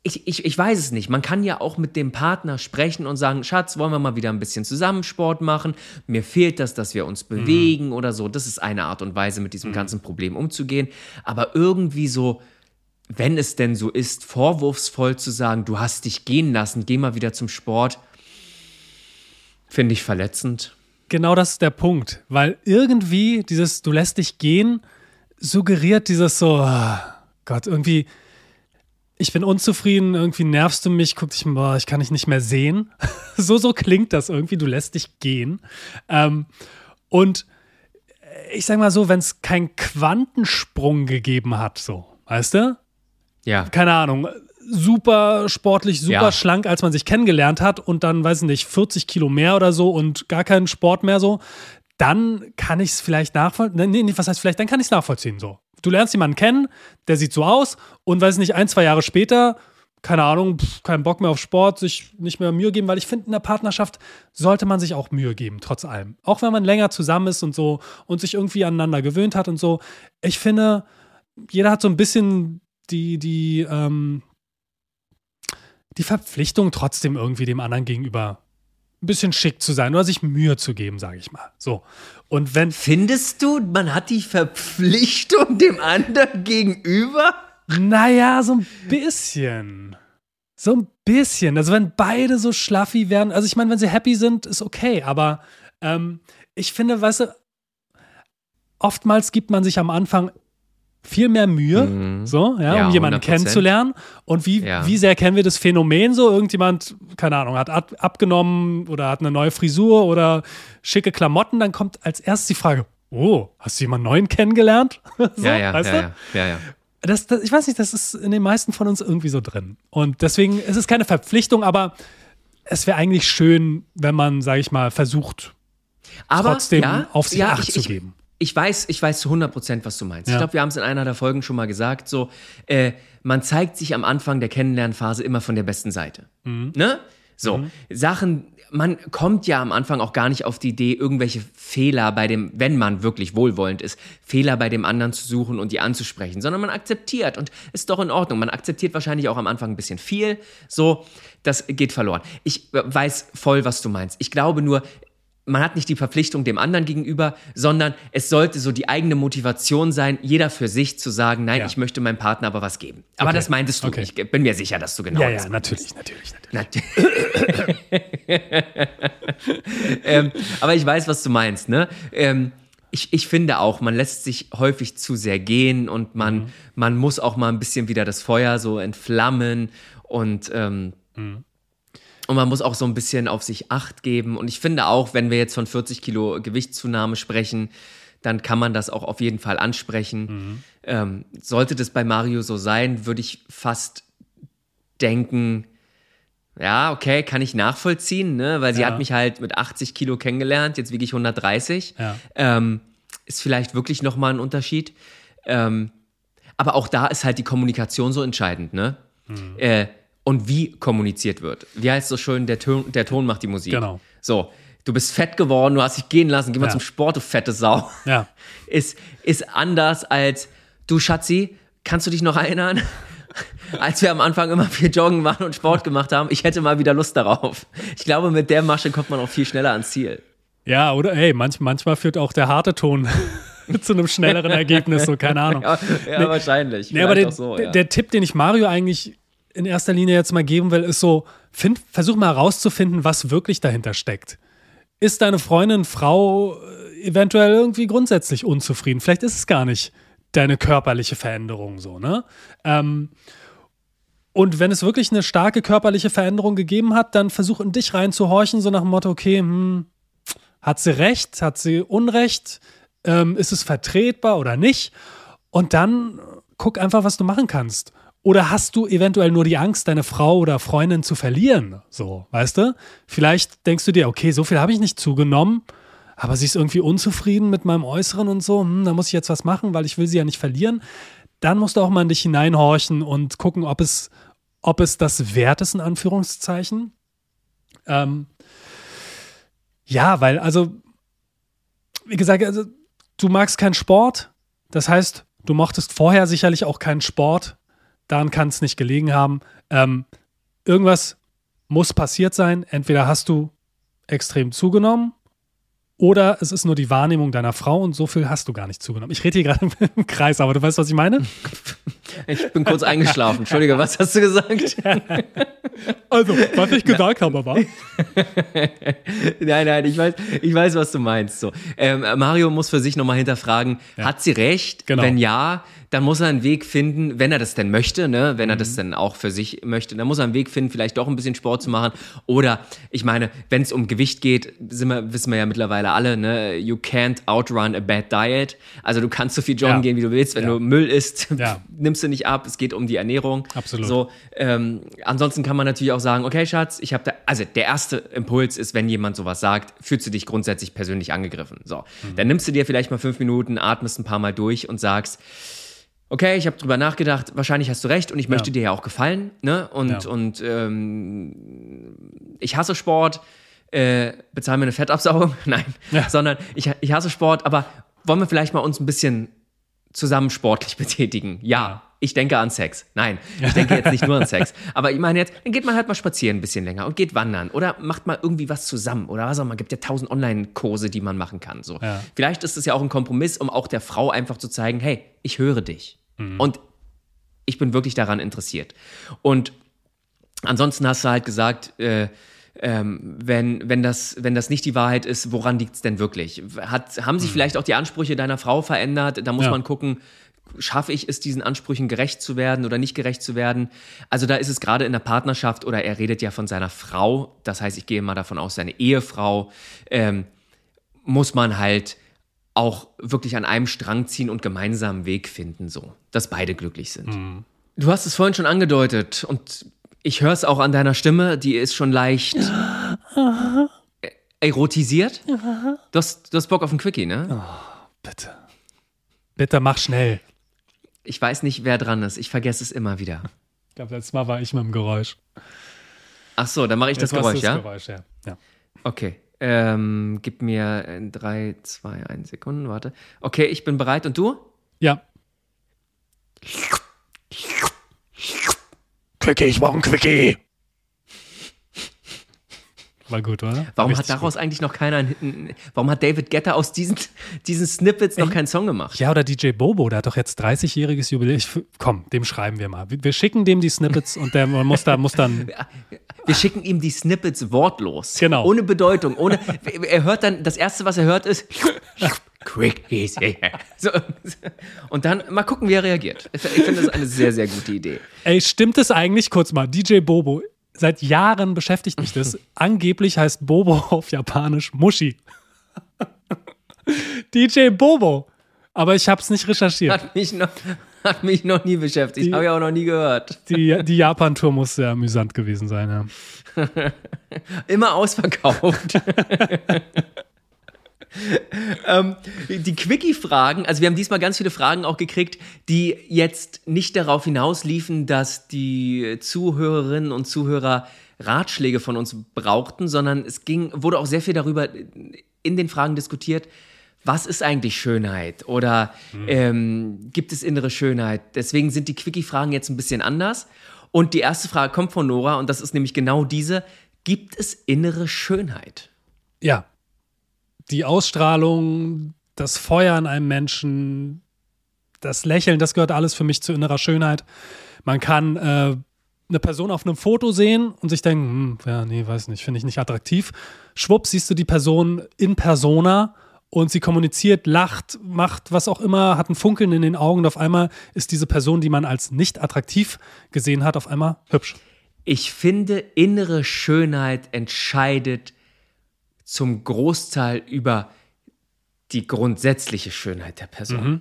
ich, ich, ich weiß es nicht. Man kann ja auch mit dem Partner sprechen und sagen, Schatz, wollen wir mal wieder ein bisschen zusammen Sport machen? Mir fehlt das, dass wir uns bewegen oder so. Das ist eine Art und Weise, mit diesem ganzen Problem umzugehen. Aber irgendwie so, wenn es denn so ist, vorwurfsvoll zu sagen, du hast dich gehen lassen, geh mal wieder zum Sport, finde ich verletzend. Genau das ist der Punkt, weil irgendwie dieses du lässt dich gehen suggeriert dieses so ah, Gott irgendwie ich bin unzufrieden, irgendwie nervst du mich, guck dich mal, ich kann dich nicht mehr sehen. so so klingt das irgendwie, du lässt dich gehen. Ähm, und ich sag mal so, wenn es keinen Quantensprung gegeben hat, so, weißt du? Ja. keine Ahnung, super sportlich, super Ja. schlank, als man sich kennengelernt hat und dann, weiß ich nicht, 40 Kilo mehr oder so und gar keinen Sport mehr so, dann kann ich es vielleicht nachvollziehen. Nee, nee, was heißt vielleicht, dann kann ich es nachvollziehen so. Du lernst jemanden kennen, der sieht so aus und weiß nicht, ein, zwei Jahre später, keine Ahnung, pff, keinen Bock mehr auf Sport, sich nicht mehr Mühe geben, weil ich finde, in der Partnerschaft sollte man sich auch Mühe geben, trotz allem. Auch wenn man länger zusammen ist und so und sich irgendwie aneinander gewöhnt hat und so. Ich finde, jeder hat so ein bisschen die, die, ähm, die Verpflichtung, trotzdem irgendwie dem anderen gegenüber ein bisschen schick zu sein oder sich Mühe zu geben, sage ich mal. So. Und wenn, Findest du, man hat die Verpflichtung dem anderen gegenüber? naja, so ein bisschen. So ein bisschen. Also wenn beide so schlaffi werden, also ich meine, wenn sie happy sind, ist okay, aber ähm, ich finde, weißt du, oftmals gibt man sich am Anfang viel mehr Mühe, so, ja, Mhm. Ja, um jemanden 100%. kennenzulernen. Und wie, Ja. wie sehr kennen wir das Phänomen so? Irgendjemand, keine Ahnung, hat ab, abgenommen oder hat eine neue Frisur oder schicke Klamotten, dann kommt als erstes die Frage, oh, hast du jemanden neuen kennengelernt? so, ja, ja, weißt ja, du? ja, ja. Das, das, ich weiß nicht, das ist in den meisten von uns irgendwie so drin. Und deswegen es ist es keine Verpflichtung, aber es wäre eigentlich schön, wenn man, sage ich mal, versucht, Aber trotzdem ja, auf sich ja, Acht ich, zu geben. Ich weiß, ich weiß zu 100 Prozent, was du meinst. Ja. Ich glaube, wir haben es in einer der Folgen schon mal gesagt. So, äh, man zeigt sich am Anfang der Kennenlernphase immer von der besten Seite. Mhm. Ne? So, Sachen, man kommt ja am Anfang auch gar nicht auf die Idee, irgendwelche Fehler bei dem, wenn man wirklich wohlwollend ist, Fehler bei dem anderen zu suchen und die anzusprechen, sondern man akzeptiert und ist doch in Ordnung. Man akzeptiert wahrscheinlich auch am Anfang ein bisschen viel. So, das geht verloren. Ich äh, weiß voll, was du meinst. Ich glaube nur, man hat nicht die Verpflichtung dem anderen gegenüber, sondern es sollte so die eigene Motivation sein, jeder für sich zu sagen, nein, Ja. ich möchte meinem Partner aber was geben. Aber Okay. das meintest du. Okay. Ich bin mir sicher, dass du genau Ja, das ja, meinst. natürlich, natürlich, natürlich. Nat- ähm, aber ich weiß, was du meinst, ne? Ähm, ich, ich finde auch, man lässt sich häufig zu sehr gehen und man, Mhm. man muss auch mal ein bisschen wieder das Feuer so entflammen und, ähm, Mhm. Und man muss auch so ein bisschen auf sich Acht geben. Und ich finde auch, wenn wir jetzt von 40 Kilo Gewichtszunahme sprechen, dann kann man das auch auf jeden Fall ansprechen. Mhm. Ähm, sollte das bei Mario so sein, würde ich fast denken, ja, okay, kann ich nachvollziehen, ne? weil sie Ja. hat mich halt mit 80 Kilo kennengelernt, jetzt wiege ich 130. Ja. Ähm, ist vielleicht wirklich nochmal ein Unterschied. Ähm, aber auch da ist halt die Kommunikation so entscheidend, ne? Mhm. Äh, und wie kommuniziert wird. Wie heißt so schön, der Ton, der Ton macht die Musik. Genau. So, du bist fett geworden, du hast dich gehen lassen, geh mal Ja. zum Sport, du fette Sau. Ja. Ist, ist anders als, du Schatzi, kannst du dich noch erinnern? Als wir am Anfang immer viel joggen waren und Sport gemacht haben, ich hätte mal wieder Lust darauf. Ich glaube, mit der Masche kommt man auch viel schneller ans Ziel. Ja, oder ey, manch, manchmal führt auch der harte Ton zu einem schnelleren Ergebnis, so keine Ahnung. Ja, ja Nee. wahrscheinlich. Nee, aber auch so, ja. der Tipp, den ich Mario eigentlich in erster Linie jetzt mal geben will, ist so, find, versuch mal herauszufinden, was wirklich dahinter steckt. Ist deine Freundin, Frau äh, eventuell irgendwie grundsätzlich unzufrieden? Vielleicht ist es gar nicht deine körperliche Veränderung so, ne? Ähm, und wenn es wirklich eine starke körperliche Veränderung gegeben hat, dann versuch in dich reinzuhorchen, so nach dem Motto, okay, hm, hat sie recht, hat sie Unrecht, ähm, ist es vertretbar oder nicht? Und dann guck einfach, was du machen kannst. Oder hast du eventuell nur die Angst, deine Frau oder Freundin zu verlieren? So, weißt du? Vielleicht denkst du dir, okay, so viel habe ich nicht zugenommen, aber sie ist irgendwie unzufrieden mit meinem Äußeren und so, hm, da muss ich jetzt was machen, weil ich will sie ja nicht verlieren. Dann musst du auch mal in dich hineinhorchen und gucken, ob es, ob es das wert ist, in Anführungszeichen. Ähm, ja, weil, also, wie gesagt, also, du magst keinen Sport. Das heißt, du mochtest vorher sicherlich auch keinen Sport. Daran kann es nicht gelegen haben. Ähm, irgendwas muss passiert sein. Entweder hast du extrem zugenommen oder es ist nur die Wahrnehmung deiner Frau und so viel hast du gar nicht zugenommen. Ich rede hier gerade im Kreis, aber du weißt, was ich meine? Ich bin kurz eingeschlafen. Entschuldige, was hast du gesagt? Also, was ich gesagt habe, war. nein, nein, ich weiß, ich weiß, was du meinst. So, ähm, Mario muss für sich nochmal hinterfragen, Ja. hat sie recht? Genau. Wenn ja, dann muss er einen Weg finden, wenn er das denn möchte, ne? wenn er Mhm. das denn auch für sich möchte, dann muss er einen Weg finden, vielleicht doch ein bisschen Sport zu machen. Oder, ich meine, wenn es um Gewicht geht, wir, wissen wir ja mittlerweile alle, ne? you can't outrun a bad diet. Also du kannst so viel joggen Ja. gehen, wie du willst. Wenn Ja. du Müll isst, nimmst du nicht ab. Es geht um die Ernährung. Absolut. So, ähm, ansonsten kann man natürlich auch sagen, okay, Schatz, ich habe da, also der erste Impuls ist, wenn jemand sowas sagt, fühlst du dich grundsätzlich persönlich angegriffen. So, Mhm. dann nimmst du dir vielleicht mal fünf Minuten, atmest ein paar Mal durch und sagst, okay, ich habe drüber nachgedacht, wahrscheinlich hast du recht und ich möchte dir ja auch gefallen, ne? Und, Ja. und ähm, ich hasse Sport, äh, bezahl mir eine Fettabsaugung, nein, Ja. sondern ich, ich hasse Sport, aber wollen wir vielleicht mal uns ein bisschen zusammen sportlich betätigen? Ja. Ich denke an Sex. Nein, ich denke jetzt nicht nur an Sex. Aber ich meine jetzt, dann geht man halt mal spazieren ein bisschen länger und geht wandern oder macht mal irgendwie was zusammen oder was auch immer. Gibt ja tausend Online-Kurse, die man machen kann. So. Ja. Vielleicht ist es ja auch ein Kompromiss, um auch der Frau einfach zu zeigen, hey, ich höre dich. Und ich bin wirklich daran interessiert. Und ansonsten hast du halt gesagt, äh, ähm, wenn, wenn, das, wenn das nicht die Wahrheit ist, woran liegt es denn wirklich? Hat, haben sich vielleicht auch die Ansprüche deiner Frau verändert? Da muss Ja. man gucken, schaffe ich es, diesen Ansprüchen gerecht zu werden oder nicht gerecht zu werden? Also da ist es gerade in der Partnerschaft oder er redet ja von seiner Frau, das heißt, ich gehe mal davon aus, seine Ehefrau, ähm, muss man halt auch wirklich an einem Strang ziehen und gemeinsam einen Weg finden, so, dass beide glücklich sind. Du hast es vorhin schon angedeutet und ich höre es auch an deiner Stimme, die ist schon leicht äh, erotisiert. Du hast, du hast Bock auf einen Quickie, ne? Bitte. Bitte mach schnell. Ich weiß nicht, wer dran ist. Ich vergesse es immer wieder. Ich glaube, letztes Mal war ich mit dem Geräusch. Ach so, dann mache ich das Jetzt warst Geräusch, du ja? Geräusch, ja. ja. Okay. Ähm, gib mir äh, drei, zwei, ein Sekunden, warte. Okay, ich bin bereit. Und du? Ja. Quickie, ich brauch ein Quickie. War gut, oder? Warum Richtig hat daraus eigentlich noch keiner einen, einen, warum hat David Guetta aus diesen, diesen Snippets noch keinen Song gemacht? gut. Ja, oder DJ Bobo, der hat doch jetzt 30-jähriges Jubiläum. Ich- Komm, dem schreiben wir mal. Wir schicken dem die Snippets und der muss, da, muss dann. Wir schicken ihm die Snippets wortlos. Genau. Ohne Bedeutung. Ohne, er hört dann, das erste, was er hört, ist Quickies. So, und dann mal gucken, wie er reagiert. Ich finde das eine sehr, sehr gute Idee. Ey, stimmt es eigentlich, kurz mal, DJ Bobo, seit Jahren beschäftigt mich das. Angeblich heißt Bobo auf Japanisch Mushi. DJ Bobo. Aber ich habe es nicht recherchiert. Hat mich noch, hat mich noch nie beschäftigt. Habe ich auch noch nie gehört. Die, die Japan-Tour muss sehr amüsant gewesen sein, ja. Immer ausverkauft. ähm, die Quickie-Fragen, also wir haben diesmal ganz viele Fragen auch gekriegt, die jetzt nicht darauf hinausliefen, dass die Zuhörerinnen und Zuhörer Ratschläge von uns brauchten, sondern es ging, wurde auch sehr viel darüber in den Fragen diskutiert, was ist eigentlich Schönheit oder ähm, gibt es innere Schönheit? Deswegen sind die Quickie-Fragen jetzt ein bisschen anders. Und die erste Frage kommt von Nora und das ist nämlich genau diese. Gibt es innere Schönheit? Ja. Die Ausstrahlung, das Feuer in einem Menschen, das Lächeln, das gehört alles für mich zu innerer Schönheit. Man kann äh, eine Person auf einem Foto sehen und sich denken, hm, ja, nee, weiß nicht, finde ich nicht attraktiv. Schwupp, siehst du die Person in Persona und sie kommuniziert, lacht, macht was auch immer, hat ein Funkeln in den Augen und auf einmal ist diese Person, die man als nicht attraktiv gesehen hat, auf einmal hübsch. Ich finde, innere Schönheit entscheidet zum Großteil über die grundsätzliche Schönheit der Person.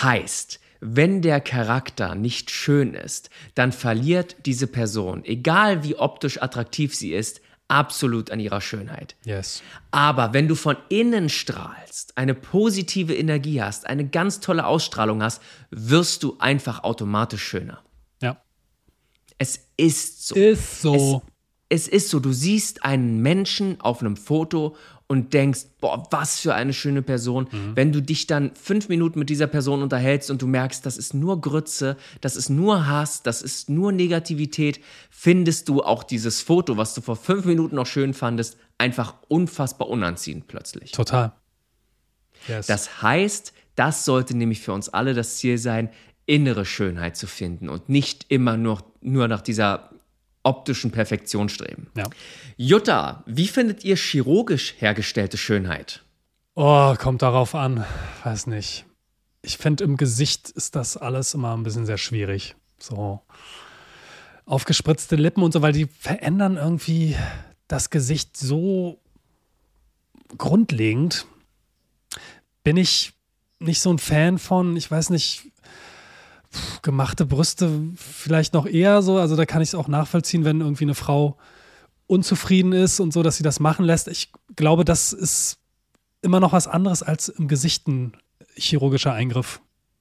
Heißt, wenn der Charakter nicht schön ist, dann verliert diese Person, egal wie optisch attraktiv sie ist, absolut an ihrer Schönheit. Yes. Aber wenn du von innen strahlst, eine positive Energie hast, eine ganz tolle Ausstrahlung hast, wirst du einfach automatisch schöner. Ja. Es ist so. Ist so. Es, ist so, du siehst einen Menschen auf einem Foto und denkst, boah, was für eine schöne Person. Wenn du dich dann fünf Minuten mit dieser Person unterhältst und du merkst, das ist nur Grütze, das ist nur Hass, das ist nur Negativität, findest du auch dieses Foto, was du vor fünf Minuten noch schön fandest, einfach unfassbar unanziehend plötzlich. Total. Yes. Das heißt, das sollte nämlich für uns alle das Ziel sein, innere Schönheit zu finden und nicht immer nur, nur nach dieser optischen Perfektion streben. ja. Jutta, wie findet ihr chirurgisch hergestellte Schönheit? Oh, kommt darauf an. Weiß nicht. Ich finde, im Gesicht ist das alles immer ein bisschen sehr schwierig. So aufgespritzte Lippen und so, weil die verändern irgendwie das Gesicht so grundlegend. Bin ich nicht so ein Fan von, ich weiß nicht, gemachte Brüste vielleicht noch eher so. Also da kann ich es auch nachvollziehen, wenn irgendwie eine Frau unzufrieden ist und so, dass sie das machen lässt. Ich glaube, das ist immer noch was anderes als im Gesicht ein chirurgischer Eingriff.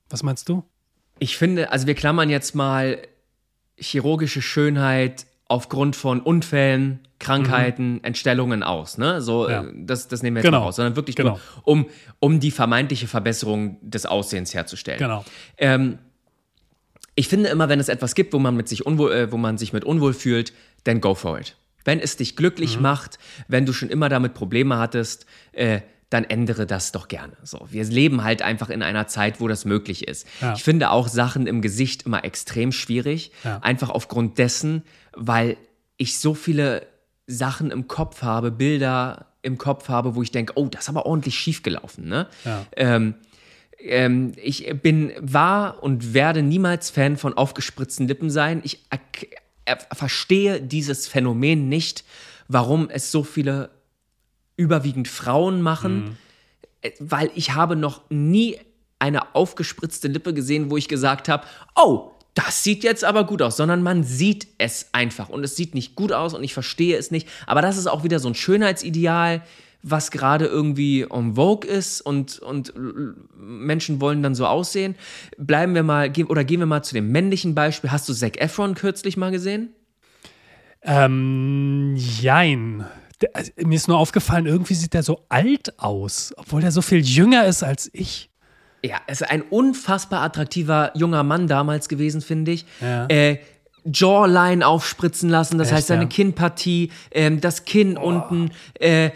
Was meinst du? Ich finde, also wir klammern jetzt mal chirurgische Schönheit aufgrund von Unfällen, Krankheiten, Entstellungen aus. Ne? So, Ja. äh, das, das nehmen wir jetzt Genau. mal raus, sondern wirklich Genau. nur, um, um die vermeintliche Verbesserung des Aussehens herzustellen. Genau. Ähm, ich finde immer, wenn es etwas gibt, wo man, mit sich unwohl, äh, wo man sich mit unwohl fühlt, dann go for it. Wenn es dich glücklich Mhm. macht, wenn du schon immer damit Probleme hattest, äh, dann ändere das doch gerne. So, wir leben halt einfach in einer Zeit, wo das möglich ist. Ja. Ich finde auch Sachen im Gesicht immer extrem schwierig, Ja. einfach aufgrund dessen, weil ich so viele Sachen im Kopf habe, Bilder im Kopf habe, wo ich denke, oh, das ist aber ordentlich schief gelaufen. Ne? Ja. Ähm, ähm, ich bin, war und werde niemals Fan von aufgespritzten Lippen sein. Ich er, verstehe dieses Phänomen nicht, warum es so viele überwiegend Frauen machen, äh, weil ich habe noch nie eine aufgespritzte Lippe gesehen, wo ich gesagt habe, oh, das sieht jetzt aber gut aus, sondern man sieht es einfach und es sieht nicht gut aus und ich verstehe es nicht. Aber das ist auch wieder so ein Schönheitsideal, was gerade irgendwie en vogue ist und, und Menschen wollen dann so aussehen. Bleiben wir mal, oder gehen wir mal zu dem männlichen Beispiel. Hast du Zac Efron kürzlich mal gesehen? Ähm, jein. Also, mir ist nur aufgefallen, irgendwie sieht der so alt aus, obwohl der so viel jünger ist als ich. Ja, es ist ein unfassbar attraktiver junger Mann damals gewesen, finde ich. Ja. Äh, Jawline aufspritzen lassen, das Echt, heißt seine ja? Kinnpartie, ähm, das Kinn unten, äh,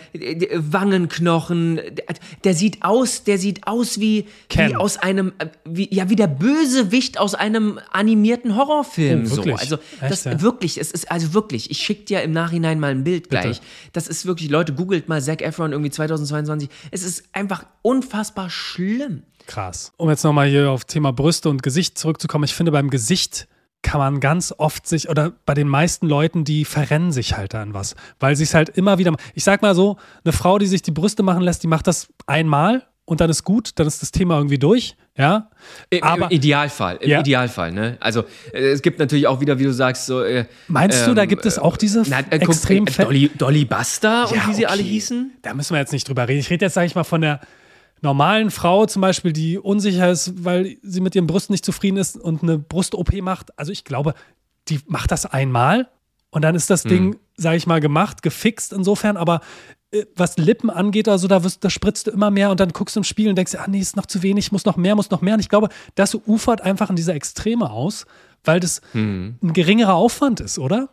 Wangenknochen. Der, der sieht aus, der sieht aus wie, Ken. wie aus einem, wie, ja, wie der Bösewicht aus einem animierten Horrorfilm. Oh, so. Also das Echt, ja? wirklich, es ist also wirklich. Ich schicke dir im Nachhinein mal ein Bild gleich. Das ist wirklich, Leute, googelt mal Zac Efron irgendwie 2022. Es ist einfach unfassbar schlimm. Krass. Um jetzt nochmal hier auf Thema Brüste und Gesicht zurückzukommen, ich finde beim Gesicht kann man ganz oft sich, oder bei den meisten Leuten, die verrennen sich halt an was, weil sie es halt immer wieder, ich sag mal so, eine Frau, die sich die Brüste machen lässt, die macht das einmal und dann ist gut, dann ist das Thema irgendwie durch, ja. Im, Aber Im Idealfall, im Ja. Idealfall, ne? Also äh, es gibt natürlich auch wieder, wie du sagst, so. Äh, meinst du, da gibt es auch diese na, äh, extrem äh, Dolly, Dolly Buster und Ja, wie sie alle hießen? Da müssen wir jetzt nicht drüber reden. Ich rede jetzt, sage ich mal, von der normalen Frau zum Beispiel, die unsicher ist, weil sie mit ihren Brüsten nicht zufrieden ist und eine Brust-OP macht. Also ich glaube, die macht das einmal und dann ist das Hm. Ding, sage ich mal, gemacht, gefixt insofern. Aber äh, was Lippen angeht, also da, wirst, da spritzt du immer mehr und dann guckst du im Spiegel und denkst, ah nee, ist noch zu wenig, muss noch mehr, muss noch mehr. Und ich glaube, das ufert einfach in dieser Extreme aus, weil das Hm. ein geringerer Aufwand ist, oder?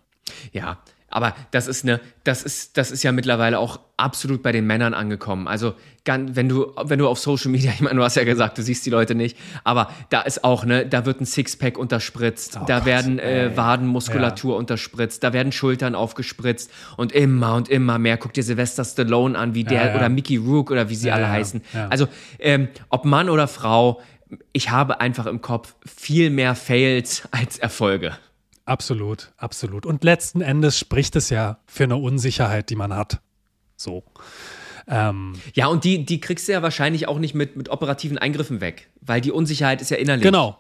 Ja, Aber das ist eine, das ist, das ist ja mittlerweile auch absolut bei den Männern angekommen. Also, wenn du, wenn du auf Social Media, ich meine, du hast ja gesagt, du siehst die Leute nicht, aber da ist auch, ne, da wird ein Sixpack unterspritzt, Oh da Gott, werden äh. Wadenmuskulatur unterspritzt, da werden Schultern aufgespritzt und immer und immer mehr. Guck dir Sylvester Stallone an, wie der, ja. oder Mickey Rook oder wie sie Ja, alle ja, heißen. ja. Also, ähm, ob Mann oder Frau, ich habe einfach im Kopf viel mehr Fails als Erfolge. Absolut, absolut. Und letzten Endes spricht es ja für eine Unsicherheit, die man hat. So. Ähm, Ja, und die, die kriegst du ja wahrscheinlich auch nicht mit, mit operativen Eingriffen weg, weil die Unsicherheit ist ja innerlich. genau.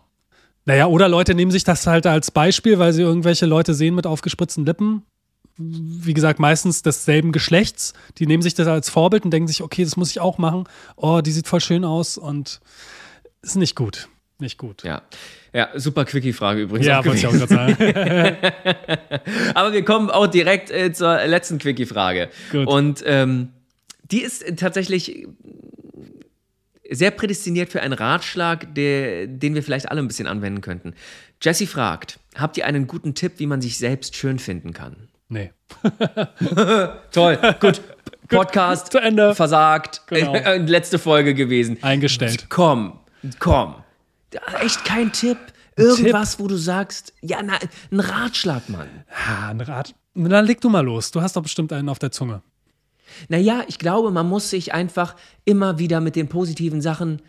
Naja, oder Leute nehmen sich das halt als Beispiel, weil sie irgendwelche Leute sehen mit aufgespritzten Lippen. Wie gesagt, meistens desselben Geschlechts. Die nehmen sich das als Vorbild und denken sich, okay, das muss ich auch machen. Oh, die sieht voll schön aus und ist nicht gut. Nicht gut. Ja, ja super Quickie-Frage übrigens. Ja, wollte ich auch gerade sagen. Aber wir kommen auch direkt äh, zur letzten Quickie-Frage. Und ähm, die ist tatsächlich sehr prädestiniert für einen Ratschlag, der, den wir vielleicht alle ein bisschen anwenden könnten. Jesse fragt: Habt ihr einen guten Tipp, wie man sich selbst schön finden kann? Nee. Toll, gut. Podcast zu Ende. versagt. Genau. Letzte Folge gewesen. Eingestellt. Komm, komm. Echt kein Tipp. Irgendwas, wo du sagst, ja, na, ein Ratschlag, Mann. Ja, ein Rat. Dann leg du mal los. Du hast doch bestimmt einen auf der Zunge. Naja, ich glaube, man muss sich einfach immer wieder mit den positiven Sachen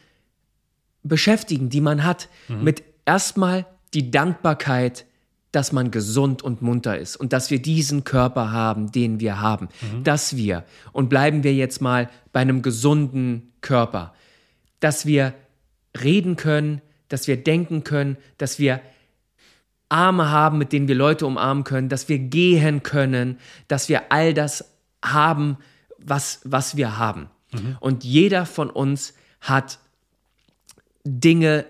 beschäftigen, die man hat. Mit erstmal die Dankbarkeit, dass man gesund und munter ist und dass wir diesen Körper haben, den wir haben. Dass wir, und bleiben wir jetzt mal bei einem gesunden Körper, dass wir reden können, dass wir denken können, dass wir Arme haben, mit denen wir Leute umarmen können, dass wir gehen können, dass wir all das haben, was, was wir haben. Und jeder von uns hat Dinge,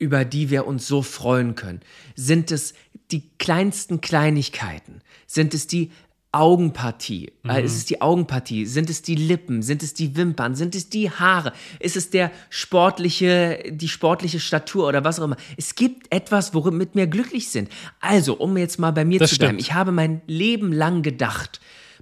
über die wir uns so freuen können. Sind es die kleinsten Kleinigkeiten? Sind es die Augenpartie? Äh, ist es die Augenpartie? Sind es die Lippen? Sind es die Wimpern? Sind es die Haare? Ist es der sportliche, die sportliche Statur oder was auch immer? Es gibt etwas, womit wir glücklich sind. Also, um jetzt mal bei mir Das zu bleiben. stimmt. Ich habe mein Leben lang gedacht,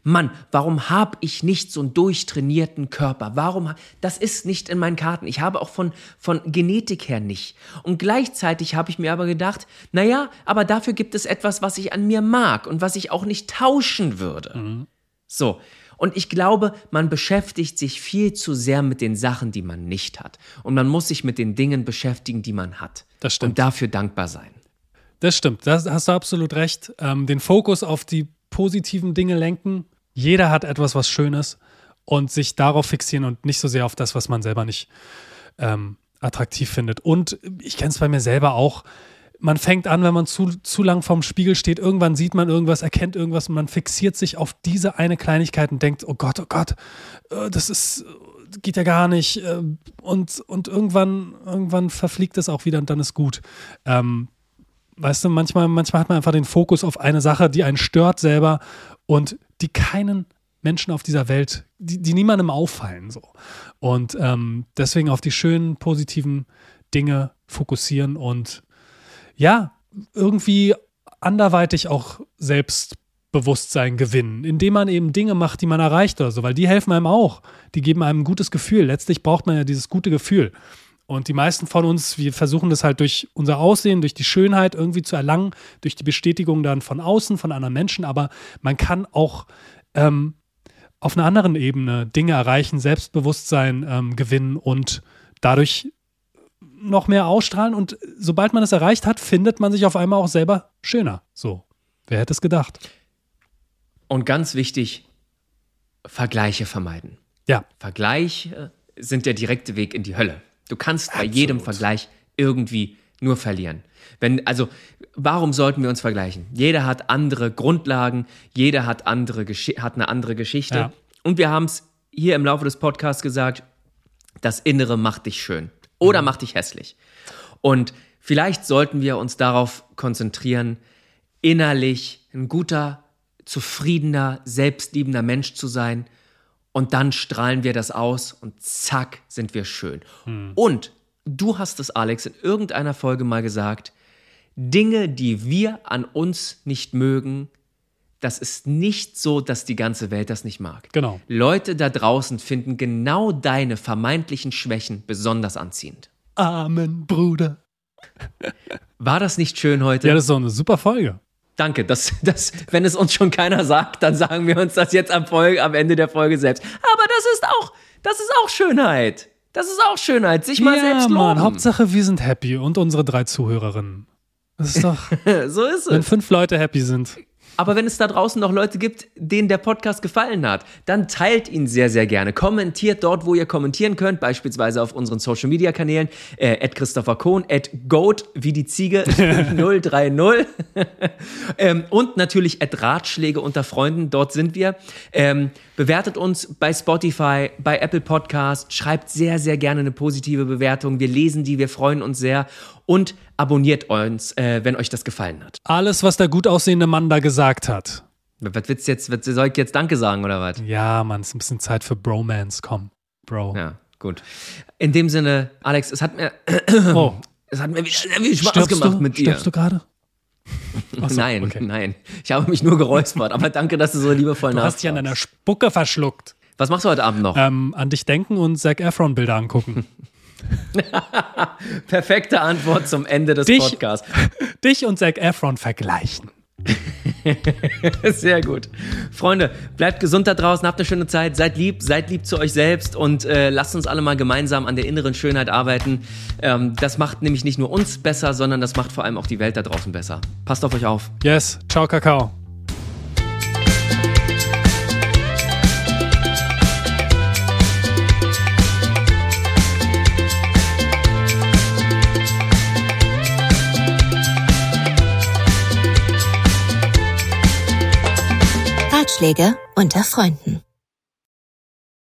Mann, warum habe ich nicht so einen durchtrainierten Körper? Warum? Das ist nicht in meinen Karten. Ich habe auch von, von Genetik her nicht. Und gleichzeitig habe ich mir aber gedacht, naja, aber dafür gibt es etwas, was ich an mir mag und was ich auch nicht tauschen würde. So. Und ich glaube, man beschäftigt sich viel zu sehr mit den Sachen, die man nicht hat. Und man muss sich mit den Dingen beschäftigen, die man hat. Das stimmt. Und dafür dankbar sein. Das stimmt, da hast du absolut recht. Ähm, den Fokus auf die positiven Dinge lenken. Jeder hat etwas, was Schönes und sich darauf fixieren und nicht so sehr auf das, was man selber nicht ähm, attraktiv findet. Und ich kenne es bei mir selber auch. Man fängt an, wenn man zu, zu lang vorm Spiegel steht, irgendwann sieht man irgendwas, erkennt irgendwas und man fixiert sich auf diese eine Kleinigkeit und denkt, oh Gott, oh Gott, äh, das ist, äh, geht ja gar nicht. äh, Und, und irgendwann, irgendwann verfliegt es auch wieder und dann ist gut. Ähm, weißt du, manchmal, manchmal hat man einfach den Fokus auf eine Sache, die einen stört selber und die keinen Menschen auf dieser Welt, die, die niemandem auffallen. So. Und ähm, deswegen auf die schönen, positiven Dinge fokussieren und ja, irgendwie anderweitig auch Selbstbewusstsein gewinnen, indem man eben Dinge macht, die man erreicht oder so, weil die helfen einem auch. Die geben einem ein gutes Gefühl. Letztlich braucht man ja dieses gute Gefühl. Und die meisten von uns, wir versuchen das halt durch unser Aussehen, durch die Schönheit irgendwie zu erlangen, durch die Bestätigung dann von außen, von anderen Menschen. Aber man kann auch ähm, auf einer anderen Ebene Dinge erreichen, Selbstbewusstsein ähm, gewinnen und dadurch noch mehr ausstrahlen. Und sobald man es erreicht hat, findet man sich auf einmal auch selber schöner. So, wer hätte es gedacht? Und ganz wichtig, Vergleiche vermeiden. Ja, Vergleiche sind der direkte Weg in die Hölle. Du kannst bei jedem Vergleich irgendwie nur verlieren. Wenn, also, warum sollten wir uns vergleichen? Jeder hat andere Grundlagen, jeder hat, andere Gesch- hat eine andere Geschichte. Ja. Und wir haben es hier im Laufe des Podcasts gesagt, das Innere macht dich schön oder macht dich hässlich. Und vielleicht sollten wir uns darauf konzentrieren, innerlich ein guter, zufriedener, selbstliebender Mensch zu sein. Und dann strahlen wir das aus und zack, sind wir schön. Und du hast es, Alex, in irgendeiner Folge mal gesagt, Dinge, die wir an uns nicht mögen, das ist nicht so, dass die ganze Welt das nicht mag. Genau. Leute da draußen finden genau deine vermeintlichen Schwächen besonders anziehend. Amen, Bruder. War das nicht schön heute? Ja, das ist doch eine super Folge. Danke. Das, das, wenn es uns schon keiner sagt, dann sagen wir uns das jetzt am, Folge, am Ende der Folge selbst. Aber das ist auch, das ist auch Schönheit. Das ist auch Schönheit, sich mal ja, selbst Mann, loben. Hauptsache wir sind happy und unsere drei Zuhörerinnen. Das ist doch, so ist wenn es. fünf Leute happy sind. Aber wenn es da draußen noch Leute gibt, denen der Podcast gefallen hat, dann teilt ihn sehr, sehr gerne. Kommentiert dort, wo ihr kommentieren könnt, beispielsweise auf unseren Social Media Kanälen, äh, Christopher Kohn, at Goat, wie die Ziege, 030. ähm, und natürlich at Ratschläge unter Freunden, dort sind wir. Ähm, bewertet uns bei Spotify, bei Apple Podcast, schreibt sehr, sehr gerne eine positive Bewertung. Wir lesen die, wir freuen uns sehr. Und abonniert uns, äh, wenn euch das gefallen hat. Alles, was der gut aussehende Mann da gesagt hat. Was willst du jetzt, was, soll ich jetzt Danke sagen oder was? Ja, Mann, ist ein bisschen Zeit für Bromance. Komm, Bro. Ja, gut. In dem Sinne, Alex, es hat mir, Oh, es hat mir wieder viel Spaß stirbst gemacht du? mit dir. Stirbst du gerade? So, nein, okay. nein. Ich habe mich nur geräuspert, aber danke, dass du so liebevoll Du hast dich an nachfragst. deiner Spucke verschluckt. Was machst du heute Abend noch? Ähm, an dich denken und Zac Efron Bilder angucken. Perfekte Antwort zum Ende des Dich- Podcasts. dich und Zac Efron vergleichen. Sehr gut. Freunde, bleibt gesund da draußen, habt eine schöne Zeit, seid lieb, seid lieb zu euch selbst und äh, lasst uns alle mal gemeinsam an der inneren Schönheit arbeiten. Ähm, das macht nämlich nicht nur uns besser, sondern das macht vor allem auch die Welt da draußen besser. Passt auf euch auf. Yes, ciao, Kakao. Ratschläge unter Freunden.